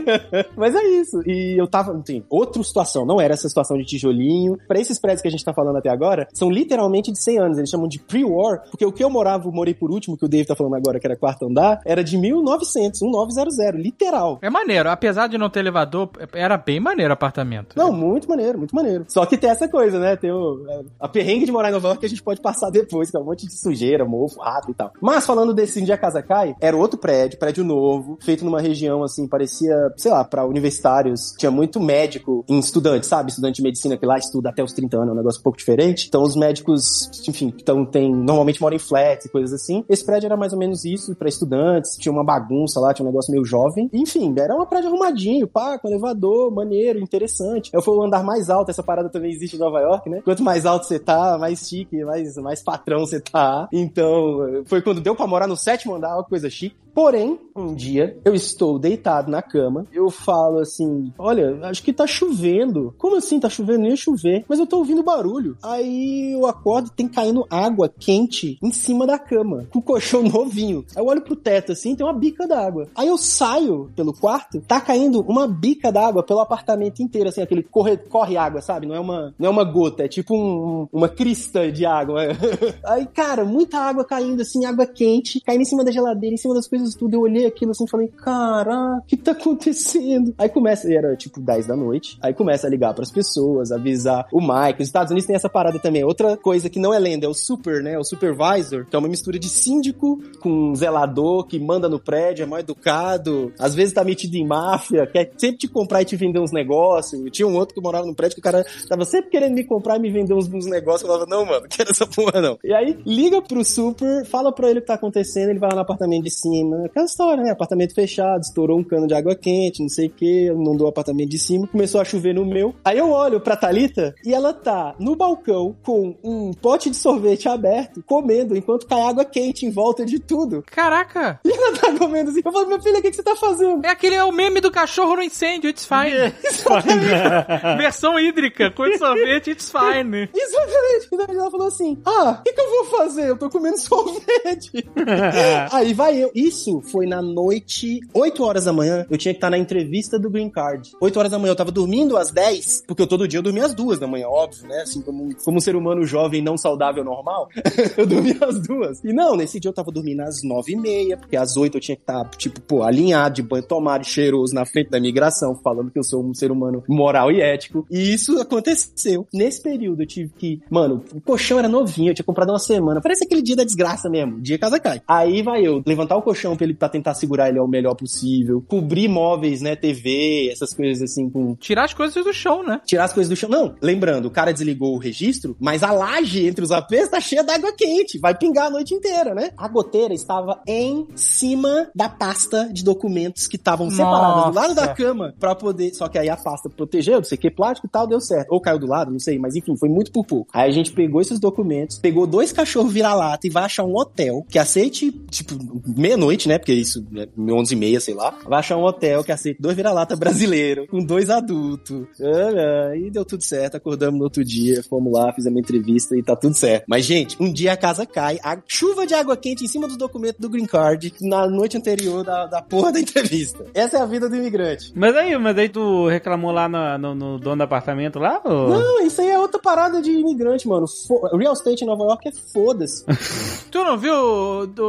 [laughs] Mas é isso. E eu tava, outro outra situação, não era essa situação de tijolinho. Pra esses prédios que a gente tá falando até agora, são literalmente de 100 anos. Eles chamam de pre-war, porque o que eu morava, eu morei por último, que o Dave tá falando agora, que era quarto andar, era de 1900, 1900, literal. É maneiro, apesar de não ter elevador, era bem maneiro o apartamento. Não, muito maneiro, muito maneiro. Só que tem essa coisa, né? Tem o, a perrengue de morar em Nova York que a gente pode passar depois, que é um monte de sujeira, mofo, rato e tal. Mas falando desse dia a casa cai, era outro prédio, prédio novo, feito numa região assim, parecia, sei lá, pra universitários. Tinha muito médico em estudante, sabe? Estudante de medicina que lá estuda até os 30 anos, é um negócio um pouco diferente. Então os médicos, enfim, então tem, normalmente moram em flats e coisas assim. Esse prédio era mais ou menos isso pra estudantes, tinha uma bagunça lá, tinha um negócio meio jovem. Enfim, era um prédio arrumadinho, pá, com elevador, maneiro, interessante. Eu fui o andar mais alto, essa parada também existe em Nova York, né? Quanto mais alto você tá, mais chique, mais, mais patrão você tá. Então, foi quando deu pra morar no sétimo andar, uma coisa chique. Porém, um dia eu estou deitado na cama, eu falo assim: Olha, acho que tá chovendo. Como assim tá chovendo? Nem chover. Mas eu tô ouvindo barulho. Aí eu acordo tem caindo água quente em cima da cama, com o colchão [laughs] novinho. Aí eu olho pro teto assim, tem uma bica d'água. Aí eu saio pelo quarto, tá caindo uma bica d'água pelo apartamento inteiro, assim, aquele corre, corre água, sabe? Não é uma, não é uma gota, é tipo um, uma crista de água. [laughs] Aí, cara, muita água caindo, assim, água quente, caindo em cima da geladeira, em cima das coisas tudo. Eu olhei aquilo assim e falei, caraca, o que tá acontecendo? Aí começa, e era tipo 10 da noite, aí começa a ligar pras pessoas, avisar o Mike. Os Estados Unidos tem essa parada também. Outra coisa que não é lenda, é o super, né? O supervisor, que é uma mistura de síndico com zelador que manda no prédio, é mal educado, às vezes tá metido em máfia, quer sempre te comprar e te vender uns negócios. Tinha um outro que morava no prédio que o cara tava sempre querendo me comprar e me vender uns, uns negócios. Eu falava, não, mano, quero essa porra, não. E aí, liga pro super, fala pra ele o que tá acontecendo, ele vai lá no apartamento de cima. Aquela história, né? Apartamento fechado, estourou um cano de água quente, não sei o que, não deu o apartamento de cima, começou a chover no meu. Aí eu olho pra Thalita e ela tá no balcão com um pote de sorvete aberto, comendo, enquanto cai água quente em volta de tudo. Caraca! E ela tá comendo assim. Eu falo, minha filha, o que, que você tá fazendo? É aquele é o meme do cachorro no incêndio, it's fine. [laughs] Versão hídrica, com sorvete, it's fine. Exatamente. E ela falou assim: Ah, o que, que eu vou fazer? Eu tô comendo [laughs] sorvete. [laughs] Aí vai eu. Isso foi na noite, 8 horas da manhã. Eu tinha que estar na entrevista do Green Card. 8 horas da manhã eu tava dormindo às 10, porque eu todo dia eu dormia às 2 da manhã, óbvio, né? Assim, como, como um ser humano jovem, não saudável, normal. [laughs] eu dormia às 2. E não, nesse dia eu tava dormindo às 9 e meia, porque às 8 eu tinha que estar, tipo, pô, alinhado, de banho tomado, cheiroso, na frente da imigração, falando que eu sou um ser humano moral e ético. E isso aconteceu. Nesse período eu tive que, mano, o colchão era novinho, eu tinha comprado uma semana. Parece aquele dia da desgraça mesmo, dia casa cai. Aí vai eu levantar o colchão pra ele pra tentar segurar ele ao melhor possível, cobrir móveis, né, TV, essas coisas assim com Tirar as coisas do chão, né? tirar as coisas do chão. Não, lembrando, o cara desligou o registro, mas a laje entre os APs tá cheia d'água quente, vai pingar a noite inteira, né? A goteira estava em cima da pasta de documentos que estavam separadas do lado da cama pra poder. Só que aí a pasta protegeu, não sei o que, plástico e tal, deu certo. Ou caiu do lado, não sei, mas enfim, foi muito por pouco. Aí a gente pegou esses documentos, pegou dois cachorros vira-lata e vai achar um hotel que aceite, tipo, meia-noite, né? Porque isso é 11 e meia, sei lá. Vai achar um hotel que aceite dois vira-lata brasileiros, com dois adultos. Ah, E deu tudo certo, acordamos no outro dia, fomos lá, fizemos uma entrevista e tá tudo certo. Mas, gente, um dia a casa cai, a chuva de água quente em cima dos documentos do Green Card na noite anterior da, da porra da entrevista. Essa é a vida do imigrante. Mas aí, mas aí tu reclamou lá no, no- no dono do apartamento lá? Ou... Não, isso aí é outra parada de imigrante, mano. Fo- Real estate em Nova York é foda-se. [laughs] Tu não viu o, do-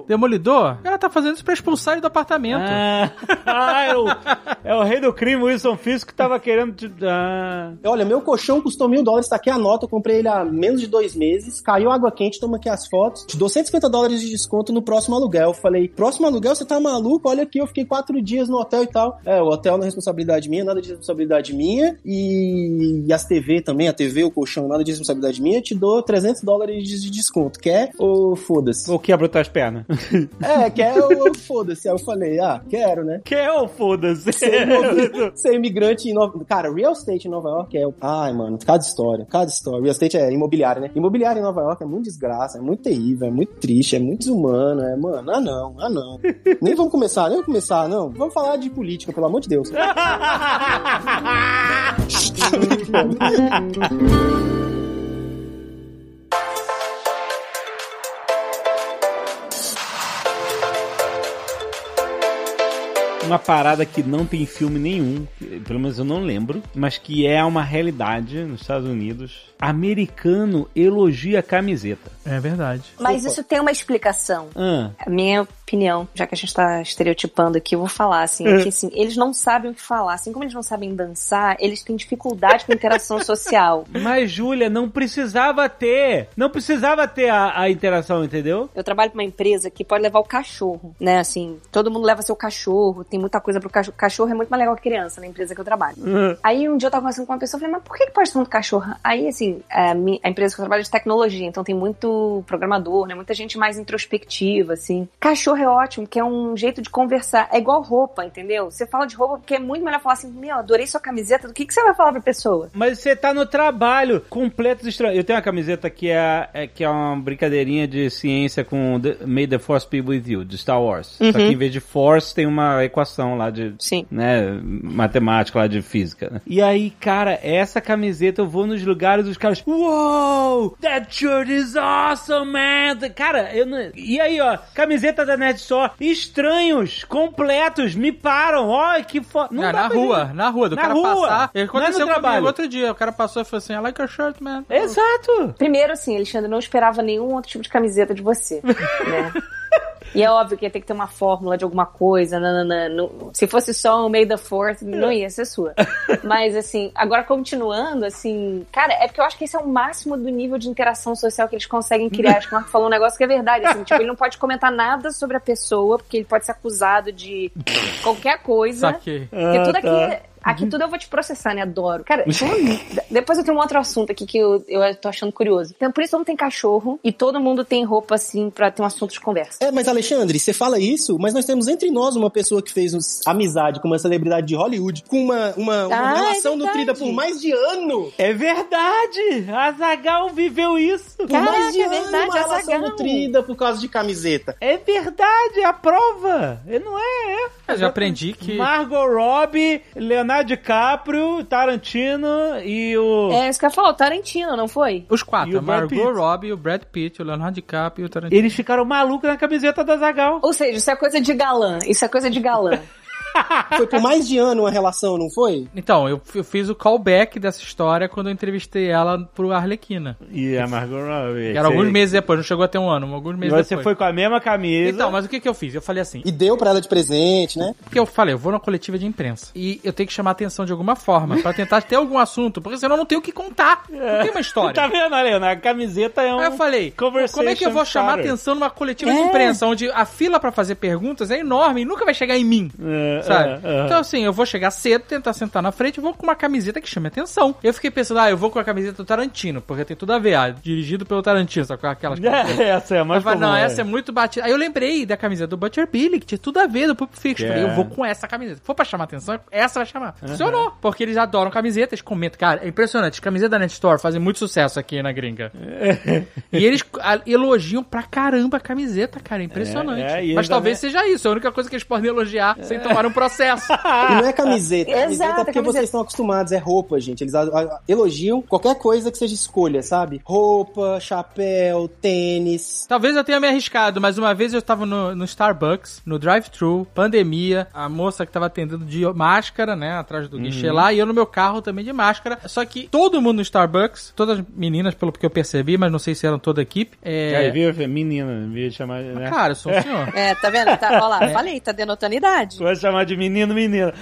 o Demolidor? Ela tá fazendo isso pra expulsar ele do apartamento. Ah, [laughs] ah, é, o, é o rei do crime, Wilson Fisk, que tava querendo te. Ah. Olha, meu colchão custou mil dólares, tá aqui a nota, eu comprei ele há menos de dois meses, caiu água quente, toma aqui as fotos, te dou 150 dólares de desconto no próximo aluguel. Eu falei, próximo aluguel, você tá maluco? Olha aqui, eu fiquei quatro dias no hotel e tal. É, o hotel não é responsabilidade minha, nada de responsabilidade minha, e, e as TV também, a TV, o colchão, nada de responsabilidade minha, eu te dou 300 dólares de desconto. Quer ou foda-se? Ou quebra tuas pernas? É, [laughs] quer ou foda-se? Aí eu falei, ah, quero, né? Quer ou foda-se? ser [laughs] imigrante em Nova Cara, real estate em Nova York é. Ai, mano, cada história, cada história. Real estate é imobiliário, né? Imobiliário em Nova York é muito desgraça, é muito terrível, é muito triste, é muito desumano, é, mano, ah não, ah não. nem vamos começar, nem vamos começar, não. Vamos falar de política, pelo amor de Deus. [laughs] uma parada que não tem filme nenhum, pelo menos eu não lembro, mas que é uma realidade nos Estados Unidos. Americano elogia a camiseta. É verdade. Mas isso tem uma explicação. Ah, A minha opinião, já que a gente tá estereotipando aqui, eu vou falar assim, é que assim, eles não sabem o que falar. Assim como eles não sabem dançar, eles têm dificuldade com interação [laughs] social. mas, Júlia, não precisava ter. Não precisava ter a, a interação, entendeu? Eu trabalho pra uma empresa que pode levar o cachorro, né? Assim, todo mundo leva seu cachorro, tem muita coisa pro cachorro. Cachorro é muito mais legal que criança na empresa que eu trabalho. Aí um dia eu tava conversando com uma pessoa e falei, mas por que, que pode tanto cachorro? Aí, assim, a, mi- a empresa que eu trabalho é de tecnologia, então tem muito programador, né? Muita gente mais introspectiva, assim. Cachorro é ótimo, que é um jeito de conversar. É igual roupa, entendeu? Você fala de roupa porque é muito melhor falar assim, meu, adorei sua camiseta, do que, que você vai falar pra pessoa? Mas você tá no trabalho, completos estranhos. Eu tenho uma camiseta que é, é que é uma brincadeirinha de ciência com the, May the Force be with you, de Star Wars. Só que em vez de Force tem uma equação lá de, Sim. né, matemática lá de física. né? E aí, cara, essa camiseta eu vou nos lugares dos caras, Wow, that shirt is awesome, man. Cara, eu não... E aí, ó, camiseta da Nerd Store, estranhos, completos, me param, ó, que foda. É, na rua, na rua, do Na cara rua, passar. não é no Aconteceu comigo trabalho. outro dia. O cara passou e falou assim: I like your shirt, man. Exato. Primeiro, assim, Alexandre, eu não esperava nenhum outro tipo de camiseta de você, [laughs] né? E é óbvio que ia ter que ter uma fórmula de alguma coisa, nananã. Não- se fosse só um May the Fourth, não ia ser sua. Mas, assim, agora continuando, assim, cara, é porque eu acho que esse é o máximo do nível de interação social que eles conseguem criar. Acho que o Marco falou um negócio que é verdade, assim, tipo, ele não pode comentar nada sobre a pessoa, porque ele pode ser acusado de [laughs] qualquer coisa. Saquei. Porque Ah, tudo tá. aqui. Aqui tudo eu vou te processar, né? Adoro. Cara, então, [laughs] depois eu tenho um outro assunto aqui que eu, eu tô achando curioso. Então, por isso todo mundo tem cachorro e todo mundo tem roupa assim pra ter um assunto de conversa. É, mas Alexandre, você fala isso, mas nós temos entre nós uma pessoa que fez uns- amizade com uma celebridade de Hollywood, com uma, uma, uma Ah, é relação verdade. nutrida por mais de ano. É verdade! A Zagal viveu isso! Por Caraca, mais de é ano, verdade, uma relação nutrida por causa de camiseta. É verdade, é a prova! É, Não é? é. Eu já aprendi que. Margot Robbie, Leonardo DiCaprio, Tarantino e o. É isso que eu ia falar, o Tarantino, não foi? Os quatro, o a Margot Pitt. Robbie, o Brad Pitt, o Leonardo DiCaprio e o Tarantino. Eles ficaram malucos na camiseta da Zagal. Ou seja, isso é coisa de galã. Isso é coisa de galã. [laughs] Foi por mais de ano uma relação, não foi? Então, eu, eu fiz o callback dessa história quando eu entrevistei ela pro Arlequina. E a Margot Robbie. Que era alguns meses depois, não chegou até um ano, alguns E meses você depois. foi com a mesma camisa. Então, mas o que que eu fiz? Eu falei assim, E deu pra ela de presente, né? porque eu falei, eu vou na coletiva de imprensa e eu tenho que chamar a atenção de alguma forma, pra tentar ter algum assunto, porque senão eu não tenho o que contar. Não tem uma história. Tá vendo, Helena? A camiseta é um. Aí eu falei, como é que eu vou chamar atenção numa coletiva de imprensa, onde a fila pra fazer perguntas é enorme e nunca vai chegar em mim? É, Sabe? é, é. Então, assim, eu vou chegar cedo, tentar sentar na frente vou com uma camiseta que chame atenção. Eu fiquei pensando, ah, eu vou com a camiseta do Tarantino, porque tem tudo a ver, ah, dirigido pelo Tarantino, só com aquelas camisetas. [laughs] É, essa é a mais falei, comum, não, é. essa é muito batida. Aí eu lembrei da camiseta do Butcher Billy, que tinha tudo a ver do Pulp Fiction. Que Falei, é. eu vou com essa camiseta. Se for pra chamar atenção, essa vai chamar. Funcionou, porque eles adoram camisetas, comentam. Cara, é impressionante. Camiseta da Net Store fazem muito sucesso aqui na gringa. e eles elogiam pra caramba a camiseta, cara. É impressionante. É, é, Mas talvez seja isso. É a única coisa que eles podem elogiar sem tomar um processo. [laughs] E não é camiseta. Exato, camiseta é porque camiseta. vocês estão acostumados, é roupa, gente. Eles elogiam qualquer coisa que seja escolha, sabe? Roupa, chapéu, tênis. Talvez eu tenha me arriscado, mas uma vez eu estava no, no Starbucks, no drive-thru, pandemia, a moça que tava atendendo de máscara, né, atrás do guichê lá, e eu no meu carro também de máscara. Só que todo mundo no Starbucks, todas as meninas, pelo que eu percebi, mas não sei se eram toda a equipe, Aí, é... viu? Menina, devia chamar, né? Cara, eu sou um senhor. É, tá vendo? Tá, ó lá, [laughs] falei, tá denotando idade. Vou chamar de menino, menina.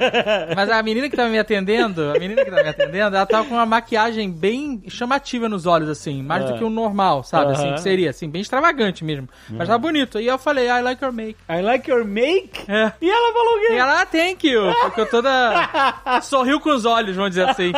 [laughs] Mas a menina que tava me atendendo, a menina que tava me atendendo, ela tava com uma maquiagem bem chamativa nos olhos, assim, mais do Ah. que o normal, sabe? Assim, Aham. que seria, assim, bem extravagante mesmo. Mas tava bonito. E eu falei, I like your make. I like your make? É. E ela falou o E quê? ela, ah, thank you, porque eu toda... [laughs] Sorriu com os olhos, vamos dizer assim.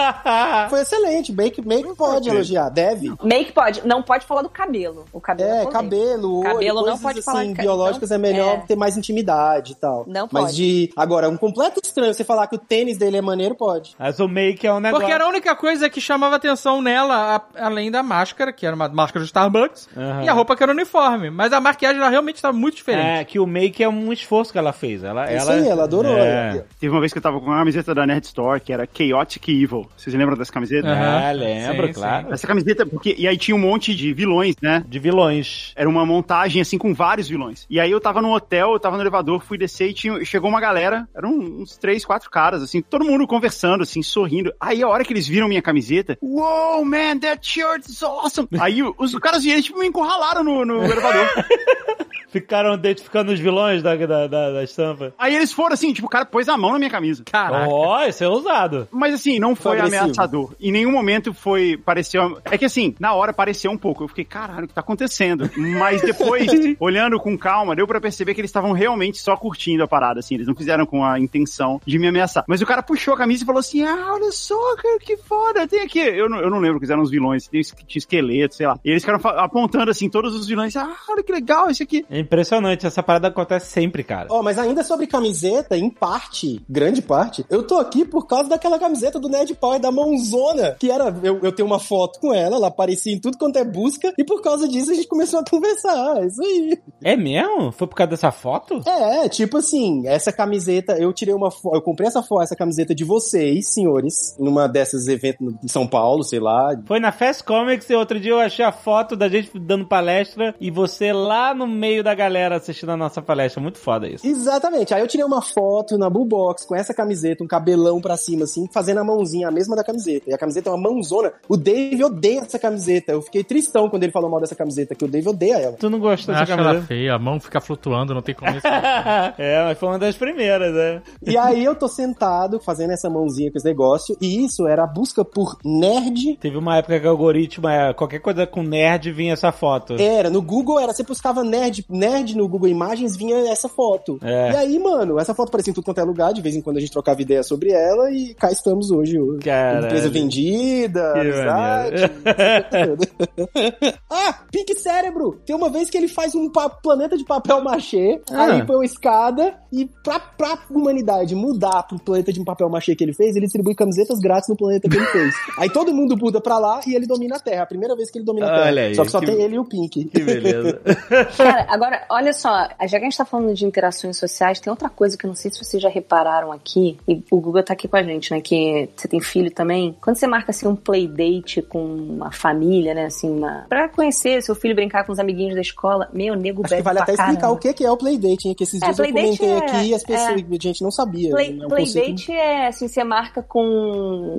Foi excelente. Make, make pode elogiar, deve. Make pode, não pode falar do cabelo. O cabelo É, cabelo, olho, Cabelo não pode falar assim, ca- biológicas não- é melhor é. ter mais intimidade e tal. Não Mas pode. de... Agora, um completo estranho você falar que o tênis dele é maneiro, pode. Mas o make é um negócio. Porque era a única coisa que chamava atenção nela, a- além da máscara, que era uma máscara do Starbucks, Aham. e a roupa que era uniforme. Mas a maquiagem ela realmente estava muito diferente. É, que o make é um esforço que ela fez. Ela, Isso ela, aí, ela adorou. É. Teve uma vez que eu tava com uma camiseta da Nerd Store, que era Chaotic Evil. Vocês lembram dessa camiseta? Aham. Ah, lembro, Sim, claro. Essa camiseta, porque. E aí tinha um monte de vilões, né? De vilões. Era uma montagem, assim, com vários vilões. E aí eu tava no hotel, eu tava no elevador, fui descer e tinha, chegou uma uma galera, eram uns três, quatro caras, assim, todo mundo conversando, assim, sorrindo. Aí a hora que eles viram minha camiseta, wow, man, that shirt is awesome. Aí os caras vieram, tipo, me encurralaram no, no elevador. [laughs] Ficaram identificando os vilões da, da, da, da estampa. Aí eles foram assim, tipo, o cara pôs a mão na minha camisa. Caraca. Ó, isso é ousado. Mas assim, não foi Foi ameaçador. Em nenhum momento foi, pareceu... É que assim, na hora pareceu um pouco. Eu fiquei, caralho, o que tá acontecendo? Mas depois, [laughs] olhando com calma, deu pra perceber que eles estavam realmente só curtindo a parada, assim. Eles não fizeram com a intenção de me ameaçar. Mas o cara puxou a camisa e falou assim, ah, olha só, cara, que foda, tem aqui. Eu não, eu não lembro que eram os vilões, tinha tinha esqueleto, sei lá. E eles ficaram apontando, assim, todos os vilões. Ah, olha que legal esse aqui. É impressionante, essa parada acontece sempre, cara. Ó, mas ainda sobre camiseta, em parte, grande parte, eu tô aqui por causa daquela camiseta do Nerd Power da mãozona, que era, eu, eu tenho uma foto com ela, ela aparecia em tudo quanto é busca, e por causa disso a gente começou a conversar, é isso aí. É mesmo? Foi por causa dessa foto? É, tipo assim, essa camiseta, eu tirei uma foto, eu comprei essa foto, essa camiseta de vocês, senhores, numa dessas eventos em São Paulo, sei lá. Foi na Fast Comics e outro dia eu achei a foto da gente dando palestra e você lá no meio da galera assistindo a nossa palestra. Muito foda isso. Exatamente. Aí eu tirei uma foto na Bullbox com essa camiseta, um cabelão pra cima, assim, fazendo a mãozinha, a mesma da camiseta. E a camiseta é uma mãozona. O Dave odeia essa camiseta. Eu fiquei tristão quando ele falou mal dessa camiseta, que o Dave odeia ela. Tu não gostou Eu dessa acho ela camiseta? feia, a mão fica flutuando, não tem como [laughs] isso. é, mas foi uma das primeiras, né? E aí eu tô sentado fazendo essa mãozinha com esse negócio, e isso era a busca por nerd. Teve uma época que o algoritmo, é, qualquer coisa com nerd vinha essa foto. Era, no Google era, você buscava nerd, nerd no Google Imagens, vinha essa foto. É. E aí, mano, essa foto aparecia em tudo quanto é lugar, de vez em quando a gente trocava ideia sobre ela, e cá estamos hoje. hoje. Caralho. Empresa vendida, Que amizade. [laughs] ah, Pink Cérebro! Tem uma vez que ele faz um planeta de papel machê, Ah. aí põe uma escada, e pra, pra humanidade mudar pro planeta de papel machê que ele fez, ele distribui camisetas grátis no planeta que ele fez. [laughs] aí todo mundo muda pra lá e ele domina a Terra. A primeira vez que ele domina a Terra. Olha aí, só que só que- tem ele e o Pink. Que beleza. [laughs] Cara, agora, olha só, já que a gente tá falando de interações sociais, tem outra coisa que eu não sei se vocês já repararam aqui, e o Google tá aqui com a gente, né, que você tem filho também. Quando você marca, assim, um playdate com uma família, né, assim, uma... pra conhecer seu filho, brincar com os amiguinhos da escola, meu, nego Acho que bebe vale pra até explicar caramba. o que que é o Playdate, hein? Que esses É, dias eu comentei é- aqui pessoas, é. a gente não sabia. Play, é um conceito- playdate é assim, você marca com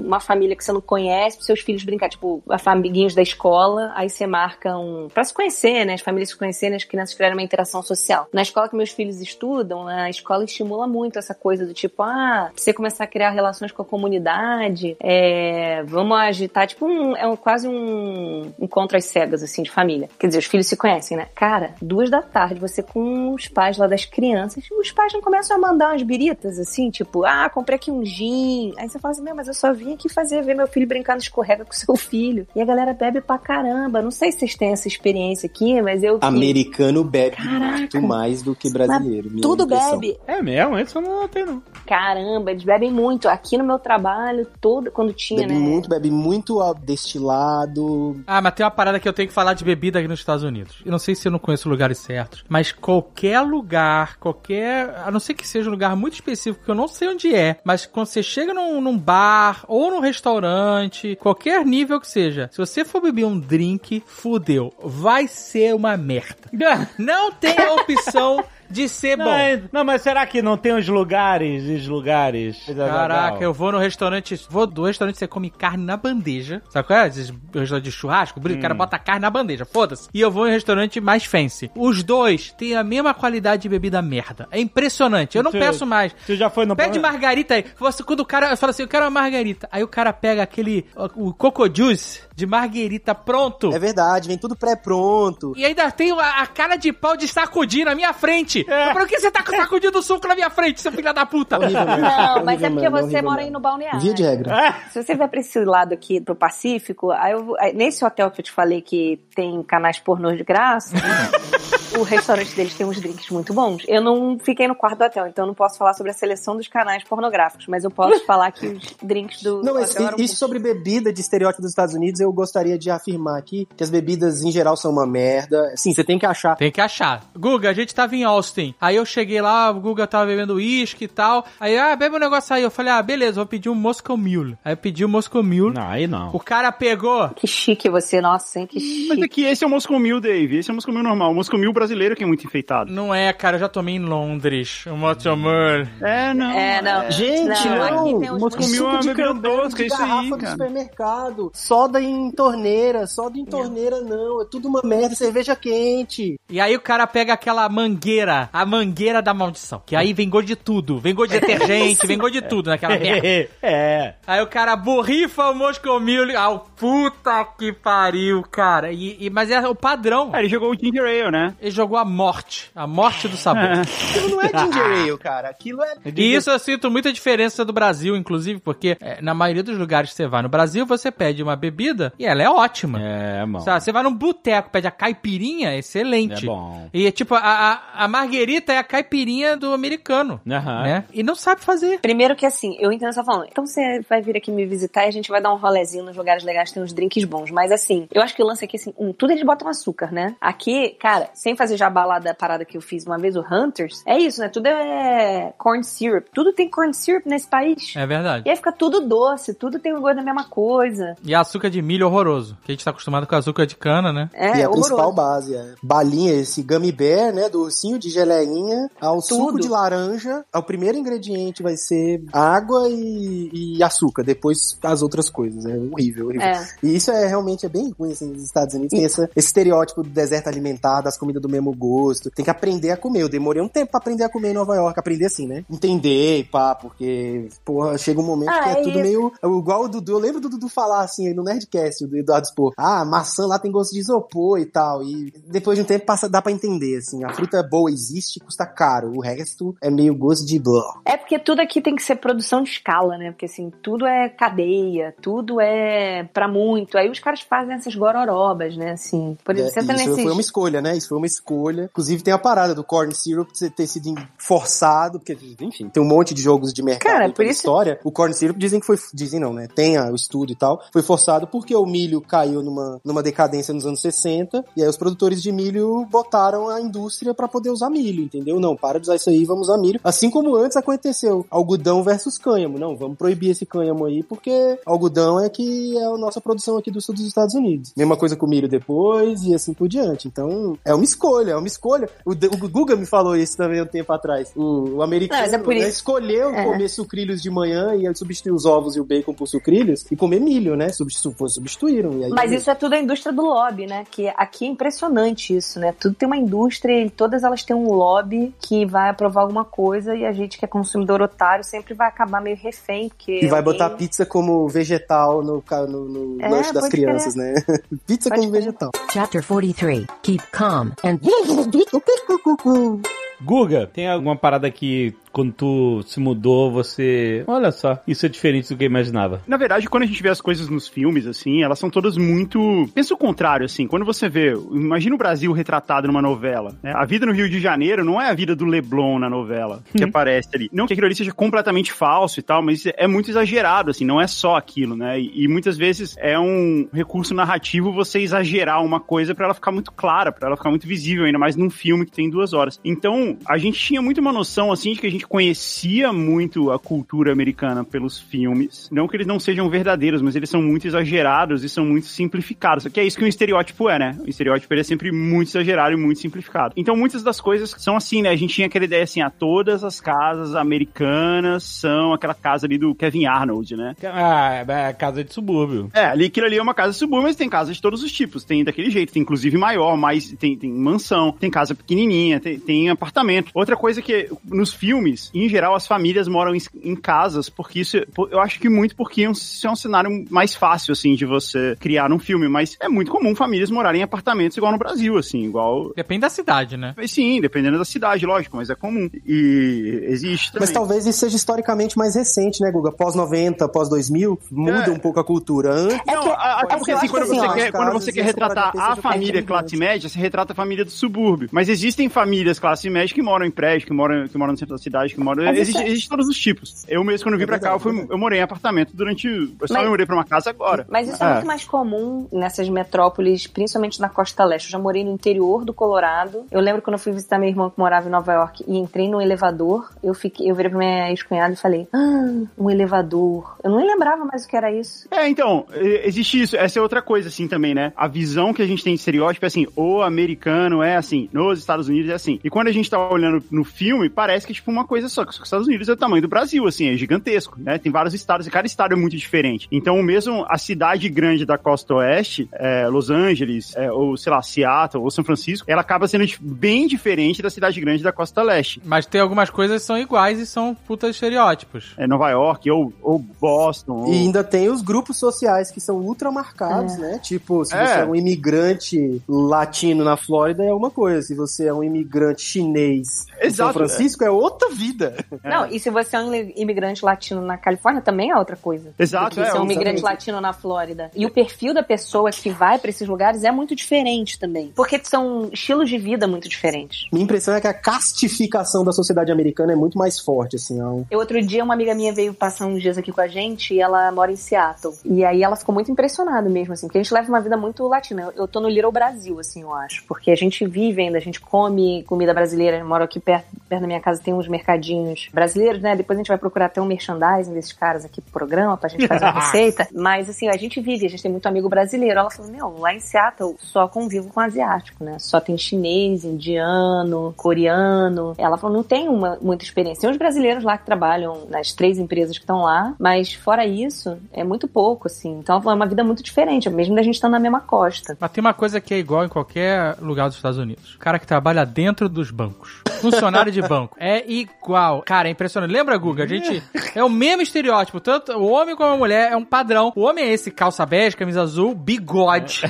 uma família que você não conhece, pros seus filhos brincar, tipo, amiguinhos da escola, aí você marca um. pra se conhecer, né? As famílias se conhecerem, as crianças criarem uma interação social. Na escola que meus filhos estudam, a escola estimula muito essa coisa do tipo, ah, você começar a criar relações com a comunidade, é, vamos agitar, tipo, um, é um, quase um encontro às cegas, assim, de família. Quer dizer, os filhos se conhecem, né? Cara, duas da tarde, você com os pais lá das crianças, os pais não começam a mandar umas biritas, assim, tipo, ah, comprei aqui um gin. Aí você fala assim, meu, mas eu só vim aqui fazer, ver meu filho brincar no escorrega com [laughs] seu filho. E a galera bebe pra caramba. Não sei se vocês têm essa experiência aqui, mas eu... Americano bebe Caraca. muito mais do que brasileiro. Tudo impressão. bebe. É mesmo? Isso eu não notei, não. Caramba, eles bebem muito. Aqui no meu trabalho, todo, quando tinha, Bebe né? muito, bebe muito destilado. Ah, mas tem uma parada que eu tenho que falar de bebida aqui nos Estados Unidos. Eu não sei se eu não conheço lugares certos, mas qualquer lugar, qualquer. A não ser que seja um lugar muito específico, que eu não sei onde é, mas quando você chega num, num bar ou num restaurante, qualquer nível que seja, se você for beber um drink, fudeu. Vai ser uma merda. [laughs] Não tem a opção de ser Não, bom. é- não, mas será que não tem os lugares, os lugares? Caraca, eu vou no restaurante, vou do restaurante, você come carne na bandeja. Sabe qual é? Esses restaurantes de churrasco, o cara bota a carne na bandeja, foda-se. E eu vou em restaurante mais fancy. Os dois têm a mesma qualidade de bebida merda. É impressionante. Eu não peço mais. Tu já foi no Pede margarita aí. Você, quando o cara fala assim, eu quero uma margarita. Aí o cara pega aquele, o Coco Juice de margarita pronto. É verdade, vem tudo pré-pronto. E ainda tem a, a cara de pau de sacudir na minha frente. É. Por que você tá sacudindo o suco na minha frente, seu filho da puta? Horrível. Não, mas é porque mano, você mora mano. aí no balneário. Via de regra. Se você vai pra esse lado aqui pro Pacífico, aí eu vou- aí nesse hotel que eu te falei que tem canais pornôs de graça, [laughs] o restaurante deles tem uns drinks muito bons. Eu não fiquei no quarto do hotel, então eu não posso falar sobre a seleção dos canais pornográficos, mas eu posso falar que os drinks do Não, mas hotel eram isso sobre bebida de estereótipo dos Estados Unidos, eu gostaria de afirmar aqui que as bebidas em geral são uma merda. Sim, você tem que achar. Tem que achar. Guga, a gente tava em Austin. Aí eu cheguei lá, o Guga tava bebendo uísque e tal. Aí, ah, bebe um negócio aí. Eu falei, ah, beleza, vou pedir um Moscow Mule. Aí eu pedi um Moscow Mule. Não, aí não. O cara pegou. Que chique você, nossa, hein? Que Mas chique. é que esse é o Moscow Mule, Dave. Esse é o Moscow Mule normal. O Moscow Mule brasileiro que é muito enfeitado. Não é, cara, eu já tomei em Londres. O Motomor. É, não. É, não. Gente, Não, não, comi suco uma de bebida tosca, de isso aí, garrafa do supermercado, soda em torneira, soda em torneira não, é tudo uma merda, cerveja quente. E aí o cara pega aquela mangueira, a mangueira da maldição. Que aí gosto de tudo. Gosto de detergente, [laughs] gosto de tudo naquela [laughs] merda. é. Aí o cara borrifa o Moscomil. Ah, puta que pariu, cara. E, e- mas é o padrão. Ah, ele jogou o Ginger Ale, né? Ele jogou a morte. A morte do sabor. Aquilo não é ginger ale, cara, aquilo é... E isso eu sinto muita diferença do Brasil, inclusive, porque é, na maioria dos lugares que você vai no Brasil, você pede uma bebida e ela é ótima. É, mano. Sabe, você vai num boteco, pede a caipirinha, é excelente. É bom. E é tipo, a, a, a marguerita é a caipirinha do americano. Aham. Né? E não sabe fazer. Primeiro que assim, eu entendo só falando. Então você vai vir aqui me visitar e a gente vai dar um rolezinho nos lugares legais, tem uns drinks bons. Mas assim, eu acho que o lance aqui, assim, um, tudo eles botam açúcar, né? Aqui, cara, sem fazer já a balada, a parada que eu fiz uma vez, o Hunters, é isso, né? Tudo é corn syrup. Tudo tem corn syrup nesse país. É verdade. E aí fica tudo doce, tudo tem o gosto da mesma coisa. E açúcar de milho horroroso. Que a gente tá acostumado com açúcar de cana, né? É, e a horroroso. principal base é balinha, esse gummy bear, né, do ursinho de geleinha, ao suco de laranja, o primeiro ingrediente vai ser água e, e açúcar, depois as outras coisas, é horrível, horrível. É. E isso é realmente é bem ruim, assim, nos Estados Unidos tem essa- esse estereótipo do deserto alimentar, das comidas do mesmo gosto, tem que aprender a comer, eu demorei um tempo pra aprender a comer em Nova York, aprender assim, né, entender e pá, porque, porra, chega um momento Ah, que é, é tudo isso. meio, igual o Dudu, eu lembro do Dudu falar assim, aí no Nerdcast, o do Eduardo Spor, ah, maçã lá tem gosto de isopor e tal, e depois de um tempo passa, dá pra entender, assim, a fruta boa existe, custa caro, o resto é meio gosto de blá. É porque tudo aqui tem que ser produção de escala, né? Porque assim, tudo é cadeia, tudo é pra muito. Aí os caras fazem essas gororobas, né? Assim, por exemplo, É, você tá isso nesses. foi uma escolha, né? Isso foi uma escolha. Inclusive tem a parada do corn syrup ter sido forçado, porque, enfim, tem um monte de jogos de mercado Cara, por isso- história. O corn syrup dizem que foi, dizem não, né? Tem a- o estudo e tal. Foi forçado porque o milho caiu numa, numa decadência nos anos 60, e aí os produtores de milho botaram a indústria pra poder usar milho, entendeu? Não, para de usar isso aí, vamos usar milho. Assim como antes aconteceu, algodão versus cânhamo. Não, vamos proibir esse cânhamo aí, porque algodão é que é a nossa produção aqui do sul dos Estados Unidos. Mesma coisa com o milho depois e assim por diante. Então, é uma escolha, é uma escolha. O, o Guga me falou isso também um tempo atrás. O, o americano Não, é por né, isso- escolheu É. comer sucrilhos de manhã e substituir os ovos e o bacon por sucrilhos e comer milho, né? Substitu substituíram. E aí, Mas isso é tudo a indústria do lobby, né? Que aqui é impressionante isso, né? Tudo tem uma indústria e todas elas têm um lobby que vai aprovar alguma coisa e a gente que é consumidor otário sempre vai acabar meio refém, porque E vai alguém- botar pizza como vegetal no, no, no É, lanche das crianças, né? [laughs] pizza Pode como crer. vegetal. Chapter 43. Keep calm and [laughs] Guga, tem alguma parada que quando tu se mudou, você. Olha só, isso é diferente do que eu imaginava. Na verdade, quando a gente vê as coisas nos filmes, assim, elas são todas muito. Pensa o contrário, assim. Quando você vê. Imagina o Brasil retratado numa novela. né? A vida no Rio de Janeiro não é a vida do Leblon na novela que aparece ali. Não que aquilo ali seja completamente falso e tal, mas é muito exagerado, assim. Não é só aquilo, né? E, e muitas vezes é um recurso narrativo você exagerar uma coisa pra ela ficar muito clara, pra ela ficar muito visível, ainda mais num filme que tem duas horas. Então, a gente tinha muito uma noção, assim, de que a gente conhecia muito a cultura americana pelos filmes. Não que eles não sejam verdadeiros, mas eles são muito exagerados e são muito simplificados. Que é isso que um estereótipo é, né? O estereótipo é sempre muito exagerado e muito simplificado. Então, muitas das coisas são assim, né? A gente tinha aquela ideia assim, ah, todas as casas americanas são aquela casa ali do Kevin Arnold, né? Ah, é casa de subúrbio. É, ali aquilo ali é uma casa subúrbia, mas tem casa de todos os tipos. Tem daquele jeito, tem inclusive maior, mas tem, tem mansão, tem casa pequenininha, tem, tem apartamento. Outra coisa que nos filmes, em geral, as famílias moram em, em casas, porque isso, eu acho que muito porque isso é um cenário mais fácil, assim, de você criar num filme, mas é muito comum famílias morarem em apartamentos igual no Brasil, assim, igual... Depende da cidade, né? Sim, dependendo da cidade, lógico, mas é comum. E existe também. Mas talvez isso seja historicamente mais recente, né, Guga? Pós 90, pós 2000, muda É. um pouco a cultura. Antes, Não, que- a- é até que porque eu assim, quando que, você quer, quando você quer retratar a seja família classe média, você retrata a família do subúrbio. Mas existem famílias classe média que moram em prédio, que moram, que moram no centro da cidade cidade que Mas existe, é- existe todos os tipos. Eu mesmo, quando vim É pra cá, eu, fui, eu morei em apartamento durante. Eu só Mas- mudei pra uma casa agora. Mas isso é. É. muito mais comum nessas metrópoles, principalmente na costa leste. Eu já morei no interior do Colorado. Eu lembro quando eu fui visitar meu irmão que morava em Nova York e entrei no elevador, eu fiquei, eu virei pra minha ex-cunhada e falei: Ah, um elevador. Eu não lembrava mais o que era isso. É, então, existe isso. Essa é outra coisa, assim, também, né? A visão que a gente tem de estereótipo é assim, o americano é assim, nos Estados Unidos é assim. E quando a gente tá olhando no filme, parece que é tipo uma coisa só, que os Estados Unidos é o tamanho do Brasil, assim, é gigantesco, né? Tem vários estados e cada estado é muito diferente. Então, mesmo a cidade grande da costa oeste, é, Los Angeles, é, ou sei lá, Seattle, ou São Francisco, ela acaba sendo bem diferente da cidade grande da costa leste. Mas tem algumas coisas que são iguais e são putas estereótipos. É Nova York, ou, ou Boston, ou... E ainda tem os grupos sociais que são ultra marcados, né? Tipo, se É. você é um imigrante latino na Flórida é uma coisa, se você é um imigrante chinês em São Exato, Francisco é outra vida. [laughs] Não, e se você é um imigrante latino na Califórnia, também é outra coisa. Exato, que é, ser um exatamente. imigrante latino na Flórida. E o perfil da pessoa que vai pra esses lugares é muito diferente também. Porque são estilos de vida muito diferentes. Minha impressão é que a castificação da sociedade americana é muito mais forte, assim. É um- Eu, outro dia, uma amiga minha veio passar uns dias aqui com a gente e ela mora em Seattle. E aí ela ficou muito impressionada mesmo, assim, porque a gente leva uma vida muito latina. Eu, eu tô no Little Brasil, assim, eu acho. Porque a gente vive ainda, a gente come comida brasileira. Eu moro aqui perto, perto da minha casa, tem uns mercadinhos brasileiros, né? Depois a gente vai procurar até um merchandising desses caras aqui pro programa pra gente fazer uma [laughs] receita. Mas, assim, a gente vive, a gente tem muito amigo brasileiro. Ela falou, meu, lá em Seattle só convivo com asiático, né? Só tem chinês, indiano, coreano. Ela falou, não tem uma, muita experiência. Tem uns brasileiros lá que trabalham nas três empresas que estão lá, mas fora isso, é muito pouco, assim. Então ela falou, é uma vida muito diferente, mesmo da gente estar na mesma costa. Mas tem uma coisa que é igual em qualquer lugar dos Estados Unidos. O cara que trabalha dentro dos bancos. Funcionário de banco. [laughs] É igual. Cara, é impressionante. Lembra, Guga? A gente. [laughs] É o mesmo estereótipo. Tanto o homem como a mulher é um padrão. O homem é esse, calça bege, camisa azul, bigode.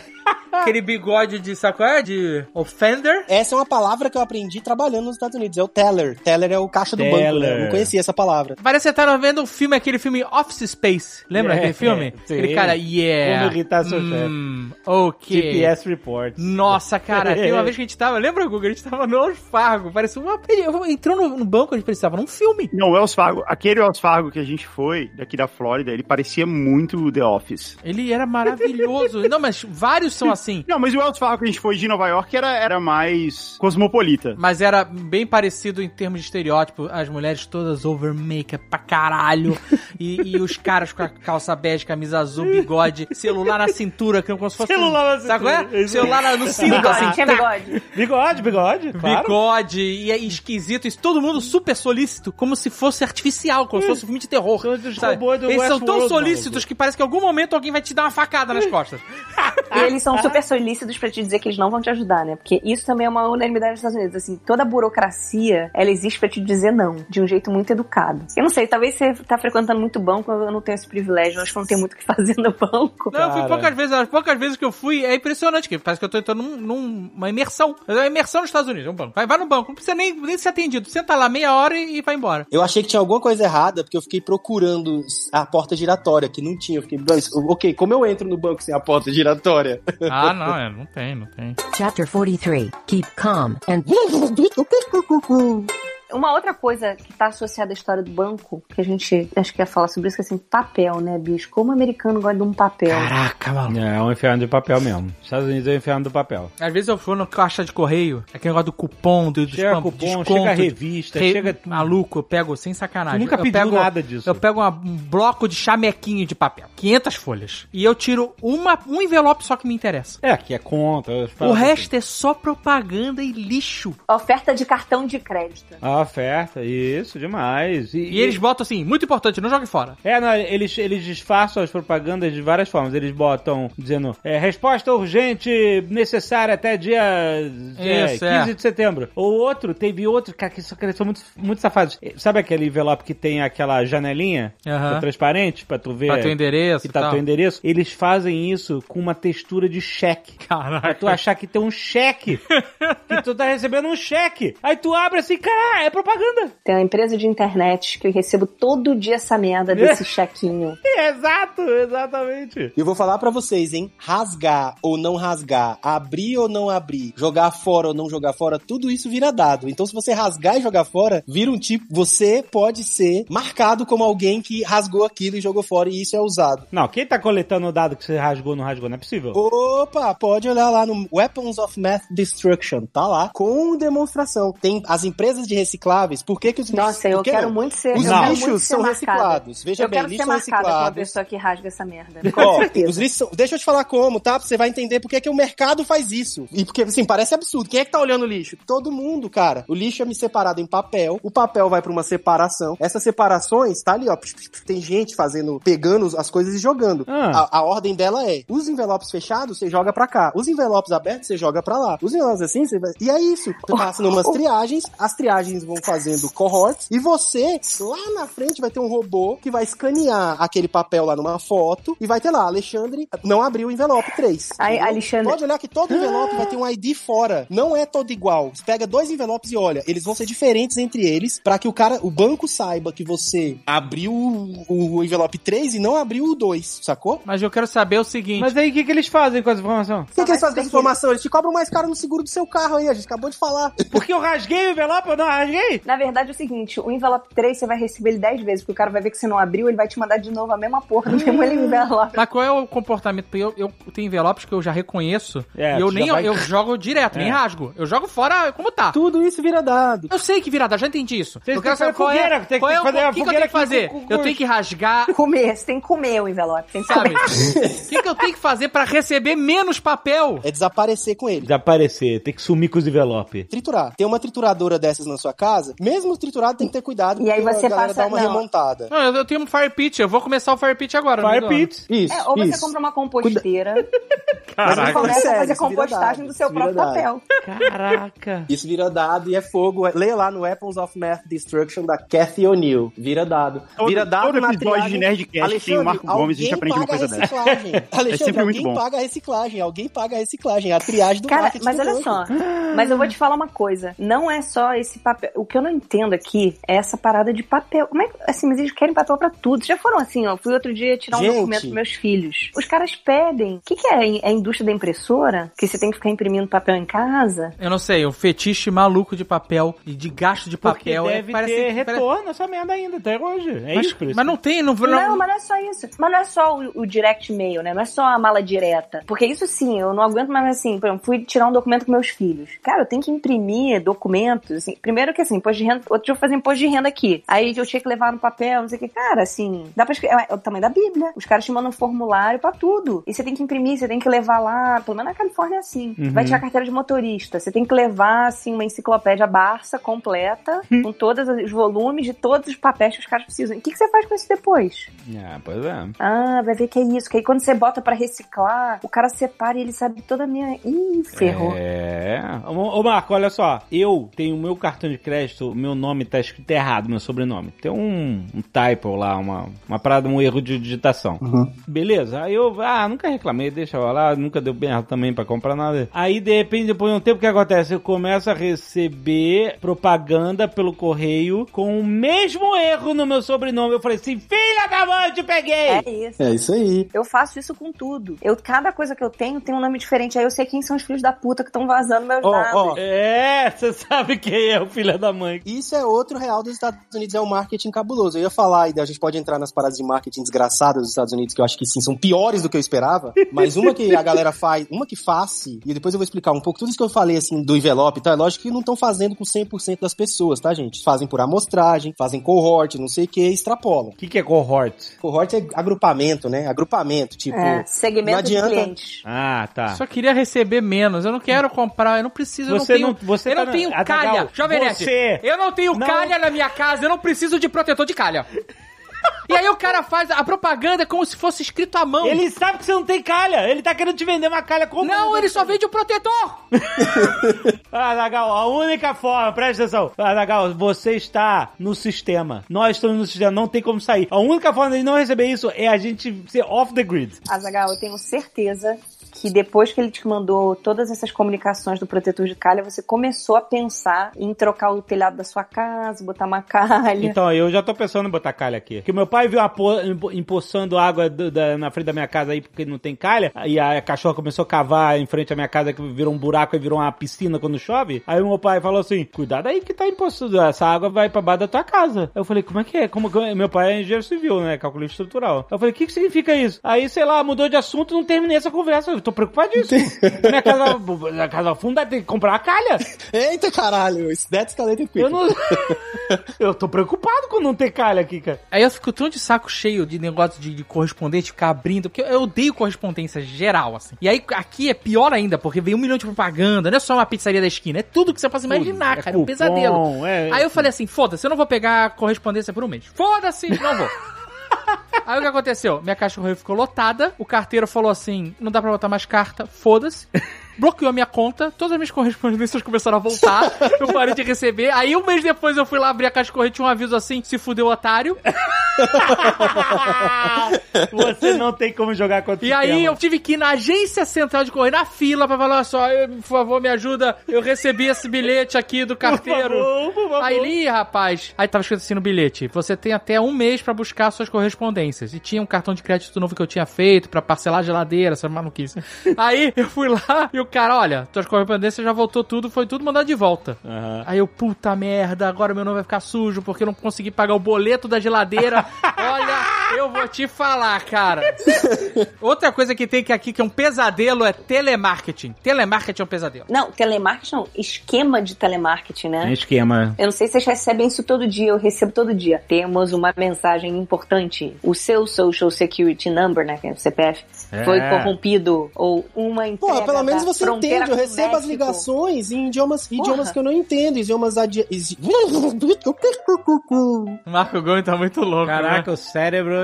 Aquele bigode de, sabe qual é? De offender. Essa é uma palavra que eu aprendi trabalhando nos Estados Unidos, é o teller. Teller é o caixa do banco, né? Teller. Eu não conhecia essa palavra. Parece que você tá vendo um filme, aquele filme Office Space. Lembra É, aquele filme? [laughs] sim. Aquele cara, yeah. Como irritar seu hum, Ok. GPS Reports. Nossa, cara, tem uma vez que a gente tava. Lembra, Guga? A gente tava no Wells Fargo. Parecia uma. Entrou no, no banco, a gente precisava num filme. Não, o Wells Fargo, aquele Wells Fargo que a gente foi, daqui da Flórida, ele parecia muito The Office. Ele era maravilhoso. Não, mas vários são assim. Não, mas o Wells Fargo que a gente foi de Nova York era, era mais cosmopolita. Mas era bem parecido em termos de estereótipo. As mulheres todas over makeup pra caralho. E, e os caras com a calça bege, camisa azul, bigode, celular na cintura, como se fosse. Celular na Sabe qual cintura, é? isso. Celular no cinto, Bigode, assim. tinha tá. bigode. Bigode, bigode, claro. Bigode, e é esquisito, isso todo mundo super solícito, como se fosse artificial, como se fosse um filme de terror. Eles são tão Westworld, solícitos maluco. que parece que em algum momento alguém vai te dar uma facada nas costas. [laughs] E eles são super solícitos pra te dizer que eles não vão te ajudar, né? Porque isso também é uma unanimidade nos Estados Unidos. Assim, toda a burocracia, ela existe pra te dizer não, de um jeito muito educado. Eu não sei, talvez você tá frequentando muito banco, eu não tenho esse privilégio, eu acho que eu não tenho muito o que fazer no banco. Não, eu fui poucas vezes, as poucas vezes que eu fui, é impressionante, que parece que eu tô entrando num- numa imersão. É uma imersão nos Estados Unidos, é um banco. Vai, vai no banco, não precisa nem, nem ser atendido. Senta lá meia hora e, e vai embora. Eu achei que tinha alguma coisa errada, porque eu fiquei procurando a porta giratória, que não tinha. Eu fiquei, ok, como eu entro no banco sem a porta giratória? Ah, não, é, não tem, não tem. Chapter 43. Keep calm and [laughs] [laughs] Uma outra coisa que tá associada à história do banco, que a gente acho que ia falar sobre isso, que é assim, papel, né, bicho? Como o americano gosta de um papel. Caraca, mano. É, é um inferno de papel mesmo. Estados Unidos é um inferno do papel. Às vezes eu fui no caixa de correio, aquele negócio do cupom, do, dos Chega cupom, desconto, chega revista, re- chega tudo. Maluco, eu pego sem sacanagem. Tu nunca eu pediu pego, nada disso. Eu pego uma- um bloco de chamequinho de papel, 500 folhas, e eu tiro uma, um envelope só que me interessa. É, que é conta. O falo resto é só propaganda e lixo. Oferta de cartão de crédito. assim. Oferta, isso, demais. E eles botam assim, muito importante, não jogue fora. É, não, eles, eles disfarçam as propagandas de várias formas. Eles botam dizendo é, resposta urgente necessária até dia, dia Isso, 15 é. de setembro. Ou outro, teve outro, cara, que que eles são muito, muito safados. Sabe aquele envelope que tem aquela janelinha é transparente pra tu ver Pra teu endereço que e tá tal. teu endereço? Eles fazem isso com uma textura de cheque. Pra Caraca. tu achar que tem um cheque [laughs] que tu tá recebendo um cheque. Aí tu abre assim, cara, é propaganda. Tem uma empresa de internet que eu recebo todo dia essa merda desse [laughs] chequinho. Exato, exatamente. E eu vou falar pra vocês, hein? Rasgar ou não rasgar, abrir ou não abrir, jogar fora ou não jogar fora, tudo isso vira dado. Então, se você rasgar e jogar fora, vira um tipo. Você pode ser marcado como alguém que rasgou aquilo e jogou fora, e isso é usado. Não, quem tá coletando o dado que você rasgou ou não rasgou? Não é possível. Opa, pode olhar lá no Weapons of Math Destruction, tá lá, com demonstração. Tem as empresas de recicláveis, por que que os Nossa, eu quero não? muito ser. Os lixos são marcada. reciclados. Veja eu bem, quero ser lixos são com uma reciclados. pessoa que rasga essa merda. [laughs] Com Ó, certeza. os lixos são- Deixa eu te falar como, tá? Você vai entender por que que o mercado faz isso. E porque, assim, parece absurdo. Quem é que tá olhando o lixo? Todo mundo, cara. O lixo é me separado em papel. O papel vai pra uma separação. Essas separações, tá ali, ó. Tem gente fazendo, pegando as coisas e jogando. Ah. A, a ordem dela é: os envelopes fechados, você joga pra cá. Os envelopes abertos, você joga pra lá. Os envelopes assim, você vai. E é isso. Você passa numas [laughs] triagens, as triagens vão fazendo cohorts. E você, lá na frente, vai ter um robô que vai escanear aquele papel lá numa foto e vai ter lá, Alexandre não abriu o envelope 3. Aí, Entendeu? Alexandre- Pode olhar que todo envelope vai ter um ID fora. Não é todo igual. Você pega dois envelopes e olha, eles vão ser diferentes entre eles pra que o cara, o banco saiba que você abriu o, o envelope 3 e não abriu o 2, sacou? Mas eu quero saber o seguinte. Mas aí o que, que eles fazem com essa informação? O que, que eles fazem com essa informação? Eles te cobram mais caro no seguro do seu carro aí, a gente acabou de falar. Porque eu rasguei o envelope ou não rasguei? Na verdade é o seguinte, o envelope 3 você vai receber ele 10 vezes, porque o cara vai ver que você não abriu, ele vai te mandar de novo a mesma porra do mesmo envelope. Mas qual é o comportamento? Eu, eu tenho envelopes que eu já reconheço É, e eu nem vai- eu jogo direto, nem É. rasgo. Eu jogo fora como tá. Tudo isso vira dado. Eu sei que virada, já entendi isso. Vocês eu quero que saber qual é, fogueira, tem que qual é o fazer a que, que eu tenho que fazer. com- com- Eu tenho que rasgar, [laughs] Comer, você tem que comer o envelope, tem que sabe? O que, que eu tenho que fazer pra receber menos papel? É desaparecer com ele. Desaparecer, tem que sumir com os envelopes. Triturar. Tem uma trituradora dessas na sua casa, mesmo triturado tem que ter cuidado, E aí você passa- dá uma não. remontada. Não, eu, eu tenho um Fire Pit, eu vou começar o Fire Pit agora. Fire. Pit. Isso, É, ou você isso. compra uma composteira [laughs] e Caraca. começa a fazer compostagem dado, do seu próprio dado. papel. Caraca. [laughs] Isso vira dado e é fogo. Lê lá no Weapons of Math Destruction da Cathy O'Neill. Vira dado. Todo- vira dado todo na episódio triagem. de Nerdcast tem o Marco Gomes, a gente aprende uma coisa dessa. [laughs] Alexandre, sempre muito alguém bom. paga a reciclagem. Alguém paga a reciclagem. A triagem do Cara, marketing mas olha banco. só, mas eu vou te falar uma coisa. Não é só esse papel. O que eu não entendo aqui é essa parada de papel. Como é que, assim, mas eles querem papel pra tudo. Já foram assim, ó. Fui outro dia tirar um Gente. documento pros meus filhos. Os caras pedem. O que, que é? É a indústria da impressora? Que você tem que ficar imprimindo papel em casa? Eu não sei, o fetiche maluco de papel e de gasto de Porque papel. é- deve parece- ter parece- retorno essa merda ainda, até hoje. É mas, isso, mas não tem, não, não, Não, mas não é só isso. Mas não é só o, o direct mail, né? Não é só a mala direta. Porque isso sim, eu não aguento mais assim. Por exemplo, fui tirar um documento com meus filhos. Cara, eu tenho que imprimir documentos, assim. Primeiro que assim, imposto de renda. Outro dia eu fazia imposto de renda aqui. Aí eu tinha que levar no papel, não sei o que. Cara, assim, dá pra escrever. É o tamanho da Bíblia. Os caras te mandam um formulário pra tudo. E você tem que imprimir, você tem que levar lá. Pelo menos na Califórnia é assim. Uhum. Vai tirar carteira de motorista. Você tem que levar, assim, uma enciclopédia Barça completa, com todos os volumes de todos os papéis que os caras precisam. E o que, que você faz com isso depois? Ah, pois é. Ah, vai ver que é isso. Que aí quando você bota pra reciclar, o cara separa e ele sabe toda a minha. Ih, ferrou. É. Ô, Marco, olha só. Eu tenho o meu cartão de crédito, meu nome tá escrito errado, meu sobrenome. Tem um, um typo lá, uma, uma parada, um erro de digitação. Beleza. Aí eu, ah, nunca reclamei, deixa eu lá, nunca deu merda também pra comprar nada. Aí, de repente, depois de um tempo, o que acontece? Eu começo a receber propaganda pelo correio com o mesmo erro no meu sobrenome. Eu falei assim, filha da mãe, eu te peguei! É isso. É isso aí. Eu faço isso com tudo. Eu, cada coisa que eu tenho tem um nome diferente. Aí eu sei quem são os filhos da puta que estão vazando meus Ó, dados. ó, É, você sabe quem é o filho da mãe. Isso é outro real dos Estados Unidos, é o marketing cabuloso. Eu ia falar, e a gente pode entrar nas paradas de marketing desgraçadas dos Estados Unidos, que eu acho que sim, são piores do que eu esperava. Mas uma que a galera faz, uma que faz, e depois eu vou explicar um pouco tudo isso que eu falei, assim, do envelope e tal. É lógico que não estão fazendo com 100% das pessoas, tá, gente? Fazem por amostragem, fazem cohort, não sei o que, extrapolam. O que, que é cohort? Cohort é agrupamento, né? Agrupamento, tipo. É, não segmento de adianta- clientes. Ah, tá. Só queria receber menos. Eu não quero comprar, eu não preciso, Você eu não não- tenho. você eu tá não tenho calha. Jovem Nerd, você Eu não tenho não- calha na minha casa, eu não preciso de protetor de calha. E aí o cara faz a propaganda como se fosse escrito à mão. Ele sabe que você não tem calha. Ele tá querendo te vender uma calha como. Não, ele só vende o protetor. [laughs] Ah, Zagal, a única forma, presta atenção. Ah, Zagal, você está no sistema. Nós estamos no sistema, não tem como sair. A única forma de não receber isso é a gente ser off the grid. Azagal, eu tenho certeza que depois que ele te mandou todas essas comunicações do protetor de calha, você começou a pensar em trocar o telhado da sua casa, botar uma calha. Então, eu já tô pensando em botar calha aqui. Porque meu pai viu po empo- empoçando água do- da- na frente da minha casa aí porque não tem calha. E a cachorra começou a cavar em frente à minha casa que virou um buraco e virou uma piscina quando chove. Aí meu pai falou assim: cuidado aí que tá empoçando. Essa água vai pra baixo da tua casa. Eu falei, como é que é? Como, como- Meu pai é engenheiro civil, né? Calculista estrutural. Eu falei, o que, que significa isso? Aí, sei lá, mudou de assunto não terminei essa conversa. Eu tô preocupadíssimo. minha casa, minha casa funda tem que comprar a calha. Eita caralho, isso that's escalated quick. Eu não. [laughs] eu tô preocupado com não ter calha aqui, cara. Aí eu fico tão de saco cheio de negócio de, de correspondente ficar abrindo, porque eu, odeio correspondência geral, assim. E aí aqui é pior ainda, porque vem um milhão de propaganda, não é só uma pizzaria da esquina, é tudo que você possa imaginar, É cara, é um pesadelo. é- Aí eu falei assim, foda-se, eu não vou pegar correspondência por um mês. Foda-se, não vou. [laughs] Aí o que aconteceu? Minha caixa correio ficou lotada, o carteiro falou assim, não dá pra botar mais carta, foda-se. Bloqueou a minha conta, todas as minhas correspondências começaram a voltar, eu parei de receber. Aí um mês depois eu fui lá abrir a caixa de correio, tinha um aviso assim, se fudeu otário. [laughs] Você não tem como jogar contra o E aí eu tive que ir na agência central de correio, na fila, pra falar, só, eu, por favor, me ajuda, eu recebi esse bilhete aqui do carteiro. favor, por favor. Aí li, rapaz. Aí tava escrito assim no bilhete, você tem até um mês pra buscar suas correspondências. E tinha um cartão de crédito novo que eu tinha feito pra parcelar a geladeira, essa maluquice. [laughs] aí eu fui lá e o cara, olha, tuas correspondências já voltou tudo, foi tudo mandado de volta. Aham. Aí eu, puta merda, agora meu nome vai ficar sujo porque eu não consegui pagar o boleto da geladeira. [laughs] Olha, eu vou te falar, cara. Outra coisa que tem que aqui que é um pesadelo é telemarketing. Telemarketing é um pesadelo. Não, telemarketing não, esquema de telemarketing, né? É esquema. Eu não sei se vocês recebem isso todo dia, eu recebo todo dia. Temos uma mensagem importante. O seu Social Security Number, né, que é o CPF, É. foi corrompido ou uma entrega Porra, pelo menos da você entende. Eu recebo as ligações em idiomas, idiomas que eu não entendo. Idiomas adi... [laughs] Marco Gomes tá muito louco. Caraca, o cérebro.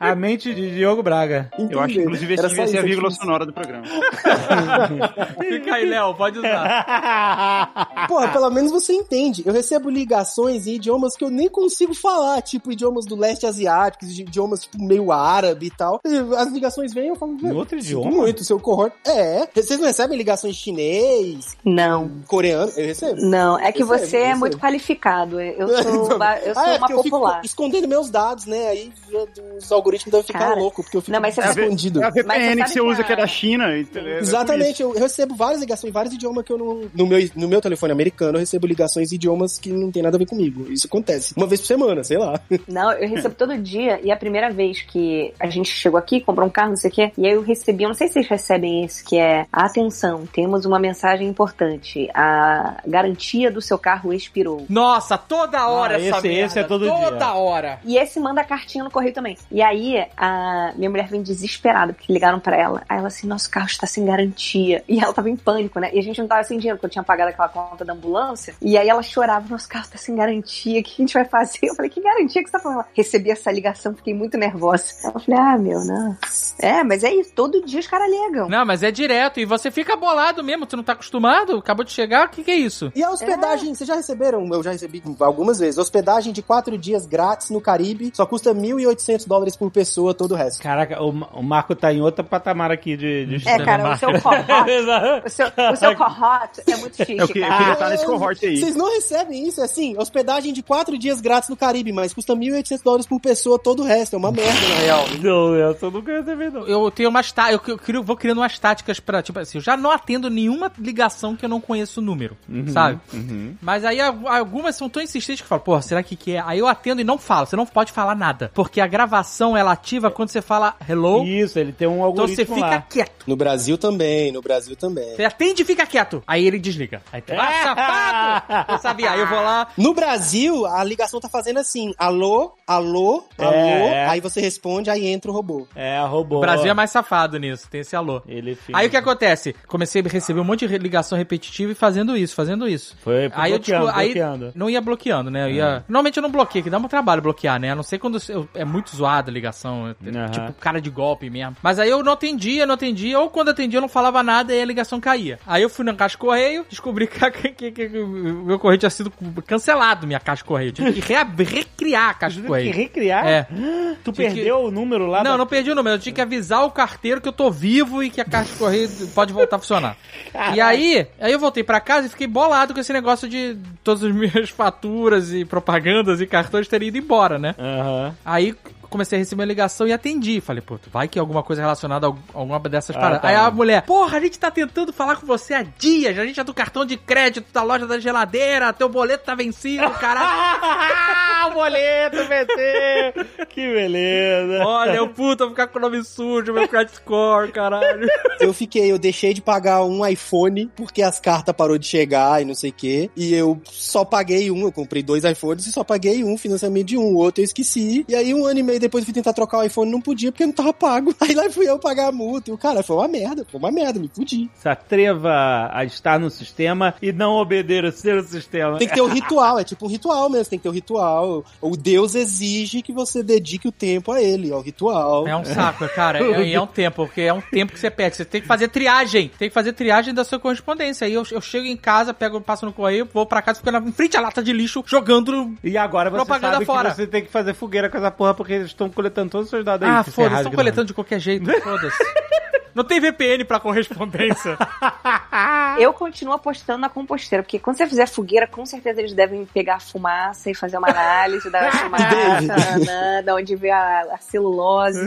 A mente de Diogo Braga. Eu acho que, inclusive, esse devia ser a vírgula tinha- sonora do programa. [laughs] Fica aí, Léo, pode usar. Porra, pelo menos você entende. Eu recebo ligações em idiomas que eu nem consigo falar, tipo idiomas do leste asiático, idiomas tipo meio árabe e tal. As ligações vêm eu falo, Em outro idioma? muito, seu corror. É. Vocês não recebem ligações chinês, Não, coreano? Eu recebo. não, é que Recebo, você é recebo. muito qualificado. Eu sou, [laughs] ba- eu sou ah, é, uma porque eu fico popular. escondendo meus dados, né? Aí os algoritmos devem ficar Cara, loucos, porque eu fico não, mas você sabe- escondido. É a Mas você VPN que você usa, que é da China. entendeu? É Exatamente, eu, eu recebo várias ligações, vários idiomas que eu não. No meu, no meu telefone americano, eu recebo ligações de idiomas que não tem nada a ver comigo. Isso acontece. Uma vez por semana, sei lá. [laughs] Não, eu recebo todo dia. E a primeira vez que a gente chegou aqui, comprou um carro, não sei o quê, e aí eu recebi, eu não sei se vocês recebem isso, que é atenção, temos uma mensagem importante. A garantia do seu carro expirou. Nossa, toda hora Ah, essa esse- merda. esse é todo Toda dia. hora. E esse manda cartinha no correio também. E aí, a minha mulher vem desesperada, porque ligaram pra ela. Aí ela assim, nosso carro está sem garantia. E ela tava em pânico, né? E a gente não tava sem dinheiro, porque eu tinha pagado aquela conta da ambulância. E aí ela chorava, nosso carro está sem garantia, o que a gente vai fazer? Eu falei, que garantia que você tá falando? Recebi essa ligação, fiquei muito nervosa. Eu falei, ah, meu, não. É, mas é isso, todo dia os caras ligam. Não, mas é direto. E você fica bolado mesmo. Tu não tá acostumado? Acabou de chegar. O que, que é isso? E a hospedagem, vocês já receberam? Eu já recebi algumas vezes. Hospedagem de quatro dias grátis no Caribe, só custa 1.800 dólares por pessoa, todo o resto. Caraca, o, o Marco tá em outro patamar aqui de. de É, cara, o seu cohort, [laughs] o seu, o seu cohort é muito [laughs] chique, Eu que- eu cara. queria estar nesse cohort aí. Vocês não recebem isso? É assim, hospedagem de quatro dias grátis no Caribe, mas custa 1.800 dólares por pessoa, todo o resto. É uma merda, na real. [laughs] Não, essa eu nunca recebi, não. Eu tenho umas tá, eu, eu crio- vou criando umas táticas pra, tipo assim, eu já não atendo nenhuma ligação que eu não conheço o número, sabe? Mas aí al- algumas são tão insistentes que eu falo, porra, será que que é? Aí eu atendo e não falo, você não pode falar nada, porque a gravação ela ativa quando você fala hello, Isso, ele tem um então algoritmo você fica lá. quieto. No Brasil também, no Brasil também. Você atende e fica quieto. Aí ele desliga. Aí tu, ah, safado! Eu sabia. Aí eu vou lá. No Brasil, a ligação tá fazendo assim: alô, alô, alô. É. Aí você responde, aí entra o robô. É, robô. O Brasil é mais safado nisso, tem esse alô. Ele fica... Aí o que acontece? Comecei a receber um monte de ligação repetitiva e fazendo isso, fazendo isso. Foi Aí eu, bloqueando, tipo, aí bloqueando. não ia bloqueando, né? Eu ia... Normalmente eu não bloqueio, que dá um trabalho bloquear, né? A não ser quando eu- é muito muito zoada a ligação. Aham. Tipo, cara de golpe mesmo. Mas aí eu não atendia, não atendia, ou quando atendia eu não falava nada e a ligação caía. Aí eu fui na caixa de correio, descobri que, a- [laughs] que- que- que o meu correio tinha sido cancelado, minha caixa de correio. Tive que rea- recriar a caixa de Teve que correio. recriar? É. [gasps] Tu Tinha perdeu o número lá? Não, da- não perdi o número. Eu tinha que avisar o carteiro que eu tô vivo e que a caixa de correio pode voltar a funcionar. E aí, aí eu voltei pra casa e fiquei bolado com esse negócio de todas as minhas [laughs] faturas e propagandas e cartões terem ido embora, né? Aham. Aí comecei a receber uma ligação e atendi. Falei, pô, vai que é alguma coisa relacionada a alguma dessas Ah, paradas. tá. Aí a mulher, porra, a gente tá tentando falar com você há dias. A gente é do cartão de crédito, da loja da geladeira, teu boleto tá vencido, caralho. [laughs] o boleto, BT! que beleza. Olha, eu puta, vou ficar com o nome sujo, meu credit score, caralho. [laughs] Eu fiquei, eu deixei de pagar um iPhone porque as cartas parou de chegar e não sei o quê. E eu só paguei um, eu comprei dois iPhones e só paguei um, financiamento de um. O outro eu esqueci. E aí um ano e meio depois eu fui tentar trocar o iPhone não podia porque não tava pago. [laughs] Aí lá fui eu pagar a multa. E o cara, foi uma merda, foi uma merda, me fudi. Se atreva a estar no sistema e não obedecer o sistema. Tem que ter o [laughs] ritual, é tipo um ritual mesmo, tem que ter o ritual. O Deus exige que você dedique o tempo a ele, ao ritual. É um saco, cara. É, é um tempo, porque é um tempo que você perde. Você tem que fazer triagem. Tem que fazer triagem da sua correspondência. Aí eu, eu chego em casa, pego, passo no correio, vou pra casa, fico na, em frente à lata de lixo, jogando. E agora você Propaganda sabe fora. que você tem que fazer fogueira com essa porra porque eles estão coletando todos os seus dados aí. Ah, que você foda-se, estão coletando de qualquer jeito, foda-se. [laughs] Não tem VPN pra correspondência. [laughs] Eu continuo apostando na composteira, porque quando você fizer fogueira, com certeza eles devem pegar a fumaça e fazer uma análise da [laughs] fumaça, né, da onde vê a, a celulose.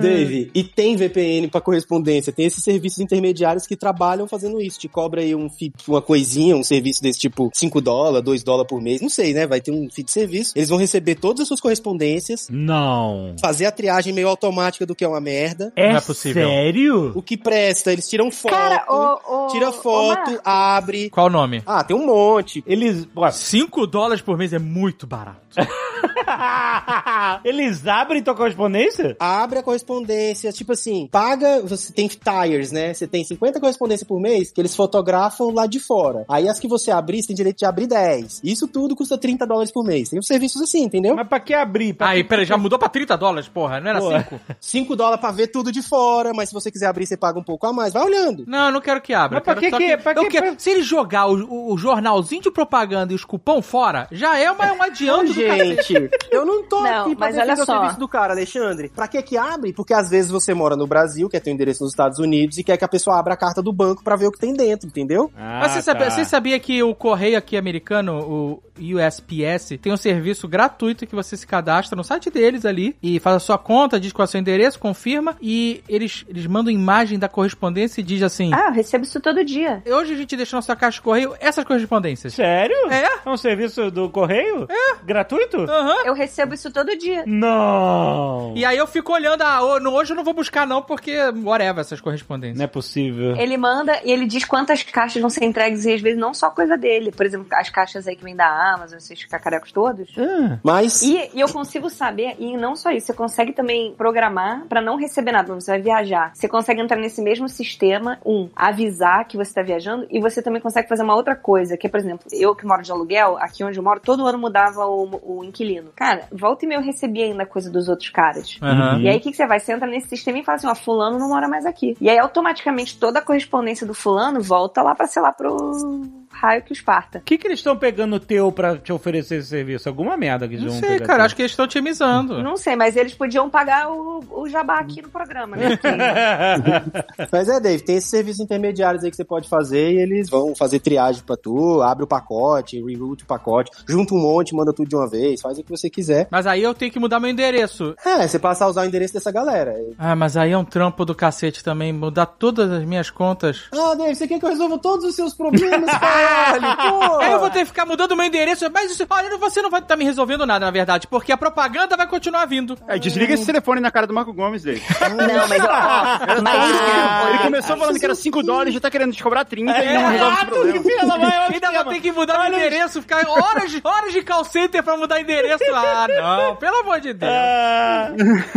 Dave, e tem VPN pra correspondência, tem esses serviços intermediários que trabalham fazendo isso, te cobra aí um FII, uma coisinha, um serviço desse tipo 5 dólares, 2 dólares por mês, não sei, né? Vai ter um FII de serviço. Eles vão receber todas as suas correspondências, Não. Fazer a triagem meio automática do que é uma merda. É, Não é possível. sério? O que presta, eles tiram foto, Cara, ô, ô, tira foto, Marcos. abre. Qual o nome? Ah, tem um monte. Eles. Pô, 5 dólares por mês é muito barato. [laughs] Eles abrem tua correspondência? Abre a correspondência, tipo assim, paga, você tem tires, né? Você tem 50 correspondências por mês que eles fotografam lá de fora. Aí as que você abrir, você tem direito de abrir 10. Isso tudo custa 30 dólares por mês. Tem uns serviços assim, entendeu? Mas pra que abrir? Pra Aí, que- peraí, já mudou pra 30 dólares, porra, não era Pô. 5? 5 dólares pra ver tudo de fora, mas se você quiser abrir, você paga um pouco a mais. Vai olhando. Não, eu não quero que abra. Mas pra que que- só pra que- quero- Se ele jogar o, o- jornalzinho de propaganda e os cupom fora, já é uma, um adianto do cacete. Gente, eu não tô Não, aqui pra mas o serviço do cara, Alexandre. Pra que que abre? Porque às vezes você mora no Brasil, quer ter um endereço nos Estados Unidos e quer que a pessoa abra a carta do banco pra ver o que tem dentro, entendeu? Ah, Mas você sabia, tá. você sabia que o correio aqui americano, o USPS, tem um serviço gratuito que você se cadastra no site deles ali e faz a sua conta, diz qual é o seu endereço, confirma e eles, eles mandam imagem da correspondência e diz assim: Ah, eu recebo isso todo dia. Hoje a gente deixa na sua caixa de correio essas correspondências. Sério? É? É um serviço do correio? É. Gratuito? Aham. Eu recebo isso todo dia. Não. E aí eu fico olhando, ah, hoje eu não vou buscar não, porque whatever essas correspondências. Não é possível. Ele manda e ele diz quantas caixas vão ser entregues e às vezes não só coisa dele. Por exemplo, as caixas aí que vem da Amazon, esses cacarecos todos. Ah, Mas E, e eu consigo saber, e não só isso, você consegue também programar pra não receber nada quando você vai viajar. Você consegue entrar nesse mesmo sistema, um, avisar que você tá viajando, e você também consegue fazer uma outra coisa, que é, por exemplo, eu que moro de aluguel, aqui onde eu moro, todo ano mudava o, o inquilino. Cara, volta e meia eu recebia ainda coisa dos outros caras. Aham. E aí, o que, que você vai? Você entra nesse sistema e fala assim, ó, fulano não mora mais aqui. E aí, automaticamente, toda a correspondência do fulano volta lá pra, sei lá, pro raio que o esparta. O que, que eles estão pegando teu pra te oferecer esse serviço? Alguma merda que eles Não vão sei, pegar cara, teu. acho que eles estão otimizando. Não sei, mas eles podiam pagar o, o jabá aqui no programa, né? Porque [laughs] [laughs] Mas é, Dave, tem esses serviços intermediários aí que você pode fazer e eles vão fazer triagem pra tu, abre o pacote, reroute o pacote, junta um monte, manda tudo de uma vez, faz o que você quiser. Mas aí eu tenho que mudar meu endereço. É, você passa a usar o endereço dessa galera. Ah, mas aí é um trampo do cacete também, mudar todas as minhas contas. Ah, Dave, você quer que eu resolva todos os seus problemas, [laughs] caralho? Pô! [laughs] Aí eu vou ter que ficar mudando meu endereço, mas isso, olha, você não vai estar me resolvendo nada, na verdade, porque a propaganda vai continuar vindo. É, desliga esse telefone na cara do Marco Gomes dele. Não, mas, ó, [laughs] mas Ele começou falando que era 5 dólares, já tá querendo te cobrar 30 e não resolve esse problema. Ainda vou ter que mudar meu endereço, ficar horas, horas de call center pra mudar endereço. Ah, não, pelo amor de Deus. Ah,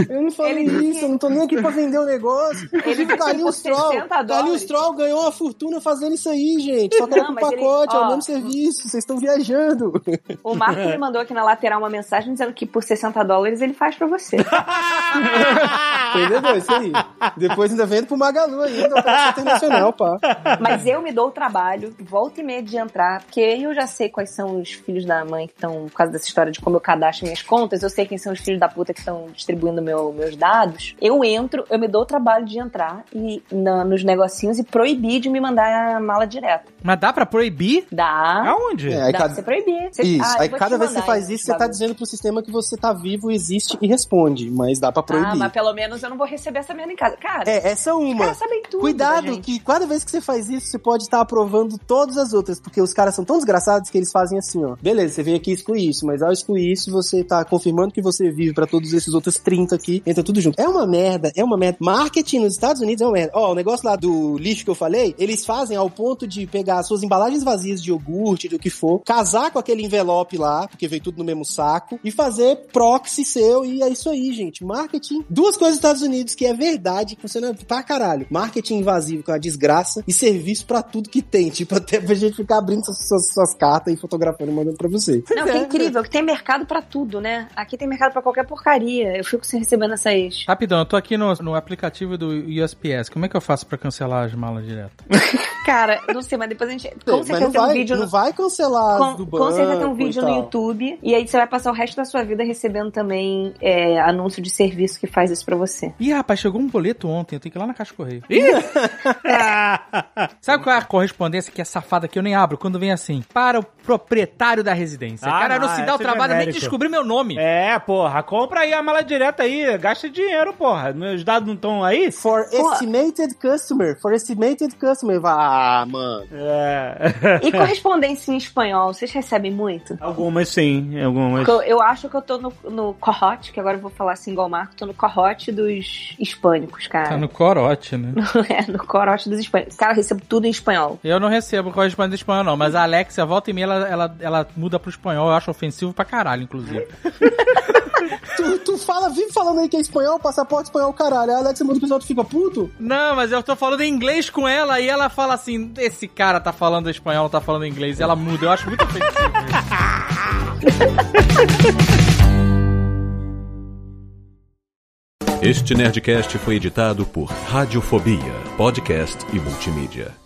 Eu não falei Ele- isso, eu não tô nem aqui pra vender o negócio. Ele Inclusive, Calil por Stroll, 60 Calil dólares. Stroll ganhou uma fortuna fazendo isso aí, gente. Só que era Mas ele- pacote, é o mesmo serviço. vocês estão viajando. [laughs] O Marco me mandou aqui na lateral uma mensagem dizendo que por 60 dólares ele faz pra você. [laughs] Entendeu? Isso aí. Depois ainda vendo pro Magalu ainda, operação internacional, pá. Mas eu me dou o trabalho, volta e meia de entrar, porque eu já sei quais são os filhos da mãe que estão, por causa dessa história de como eu cadastro minhas contas, eu sei quem são os filhos da puta que estão distribuindo meu- meus dados. Eu entro, eu me dou o trabalho de entrar e na- nos negocinhos e proibir de me mandar a mala direta. Mas dá pra proibir? Dá. Aonde? É, aí Dá cada- pra você proibir. Você- Isso, Ah, aí cada vez que você faz isso, você tá dizendo pro sistema que você tá vivo, existe e responde, mas dá pra proibir. Ah, mas pelo menos eu não vou receber essa merda em casa. Cara, É, essa é os uma. caras sabem tudo. Cuidado, que cada vez que você faz isso, você pode estar aprovando todas as outras, porque os caras são tão desgraçados que eles fazem assim, ó. Beleza, você veio aqui excluir isso, mas ao excluir isso, você tá confirmando que você vive pra todos esses outros 30 aqui, entra tudo junto. É uma merda, é uma merda. Marketing nos Estados Unidos é uma merda. Ó, o negócio lá do lixo que eu falei, eles fazem ao ponto de pegar as suas embalagens vazias de iogurte, do que for, casar com aquele envelope lá, porque veio tudo no mesmo saco, e fazer proxy seu, e é isso aí, gente. Marketing. Duas coisas nos Estados Unidos que é verdade, que funciona pra caralho. Marketing invasivo, que é uma desgraça, e serviço pra tudo que tem. Tipo, até pra gente ficar abrindo suas, suas, suas cartas e fotografando e mandando pra você. Não, que é incrível, que tem mercado pra tudo, né? Aqui tem mercado pra qualquer porcaria. Eu fico sem recebendo essas. Rapidão, eu tô aqui no, no aplicativo do USPS. Como é que eu faço pra cancelar as malas direto? [laughs] Cara, não sei, mas depois a gente. Com Mas certeza não tem um vai, vídeo não no. vai cancelar as Com, do com banco certeza tem um vídeo no. YouTube. E aí você vai passar o resto da sua vida recebendo também é, anúncio de serviço que faz isso pra você. Ih, rapaz, chegou um boleto ontem. Eu tenho que ir lá na Caixa Correio. [laughs] [laughs] Sabe qual é a correspondência que é safada que eu nem abro? Quando vem assim, para o proprietário da residência. Ah, Cara, não, não, se dá o é trabalho nem descobrir meu nome. É, porra, compra aí a mala direta aí, gasta dinheiro, porra. Meus dados não estão aí? For estimated customer, for estimated customer. Ah, mano. É. E correspondência em espanhol, vocês recebem muito? algumas sim, algumas. Eu, eu acho que eu tô no, no corrote, que agora eu vou falar assim igual o Marco, tô no corrote dos hispânicos, cara. Tá no corote, né? [laughs] é, no corote dos hispânicos. Cara, eu recebo tudo em espanhol. Eu não recebo correspondente espanhol, não. Mas a Alexia, volta e meia, ela, ela, ela muda pro espanhol. Eu acho ofensivo pra caralho, inclusive. [laughs] Tu, tu fala, vive falando aí que é espanhol, passaporte espanhol, caralho. A Alexa muda o pessoal, tu fica puto? Não, mas eu tô falando inglês com ela e ela fala assim: esse cara tá falando espanhol, tá falando inglês. E ela muda. Eu acho muito ofensivo. Este Nerdcast foi editado por Radiofobia, podcast e multimídia.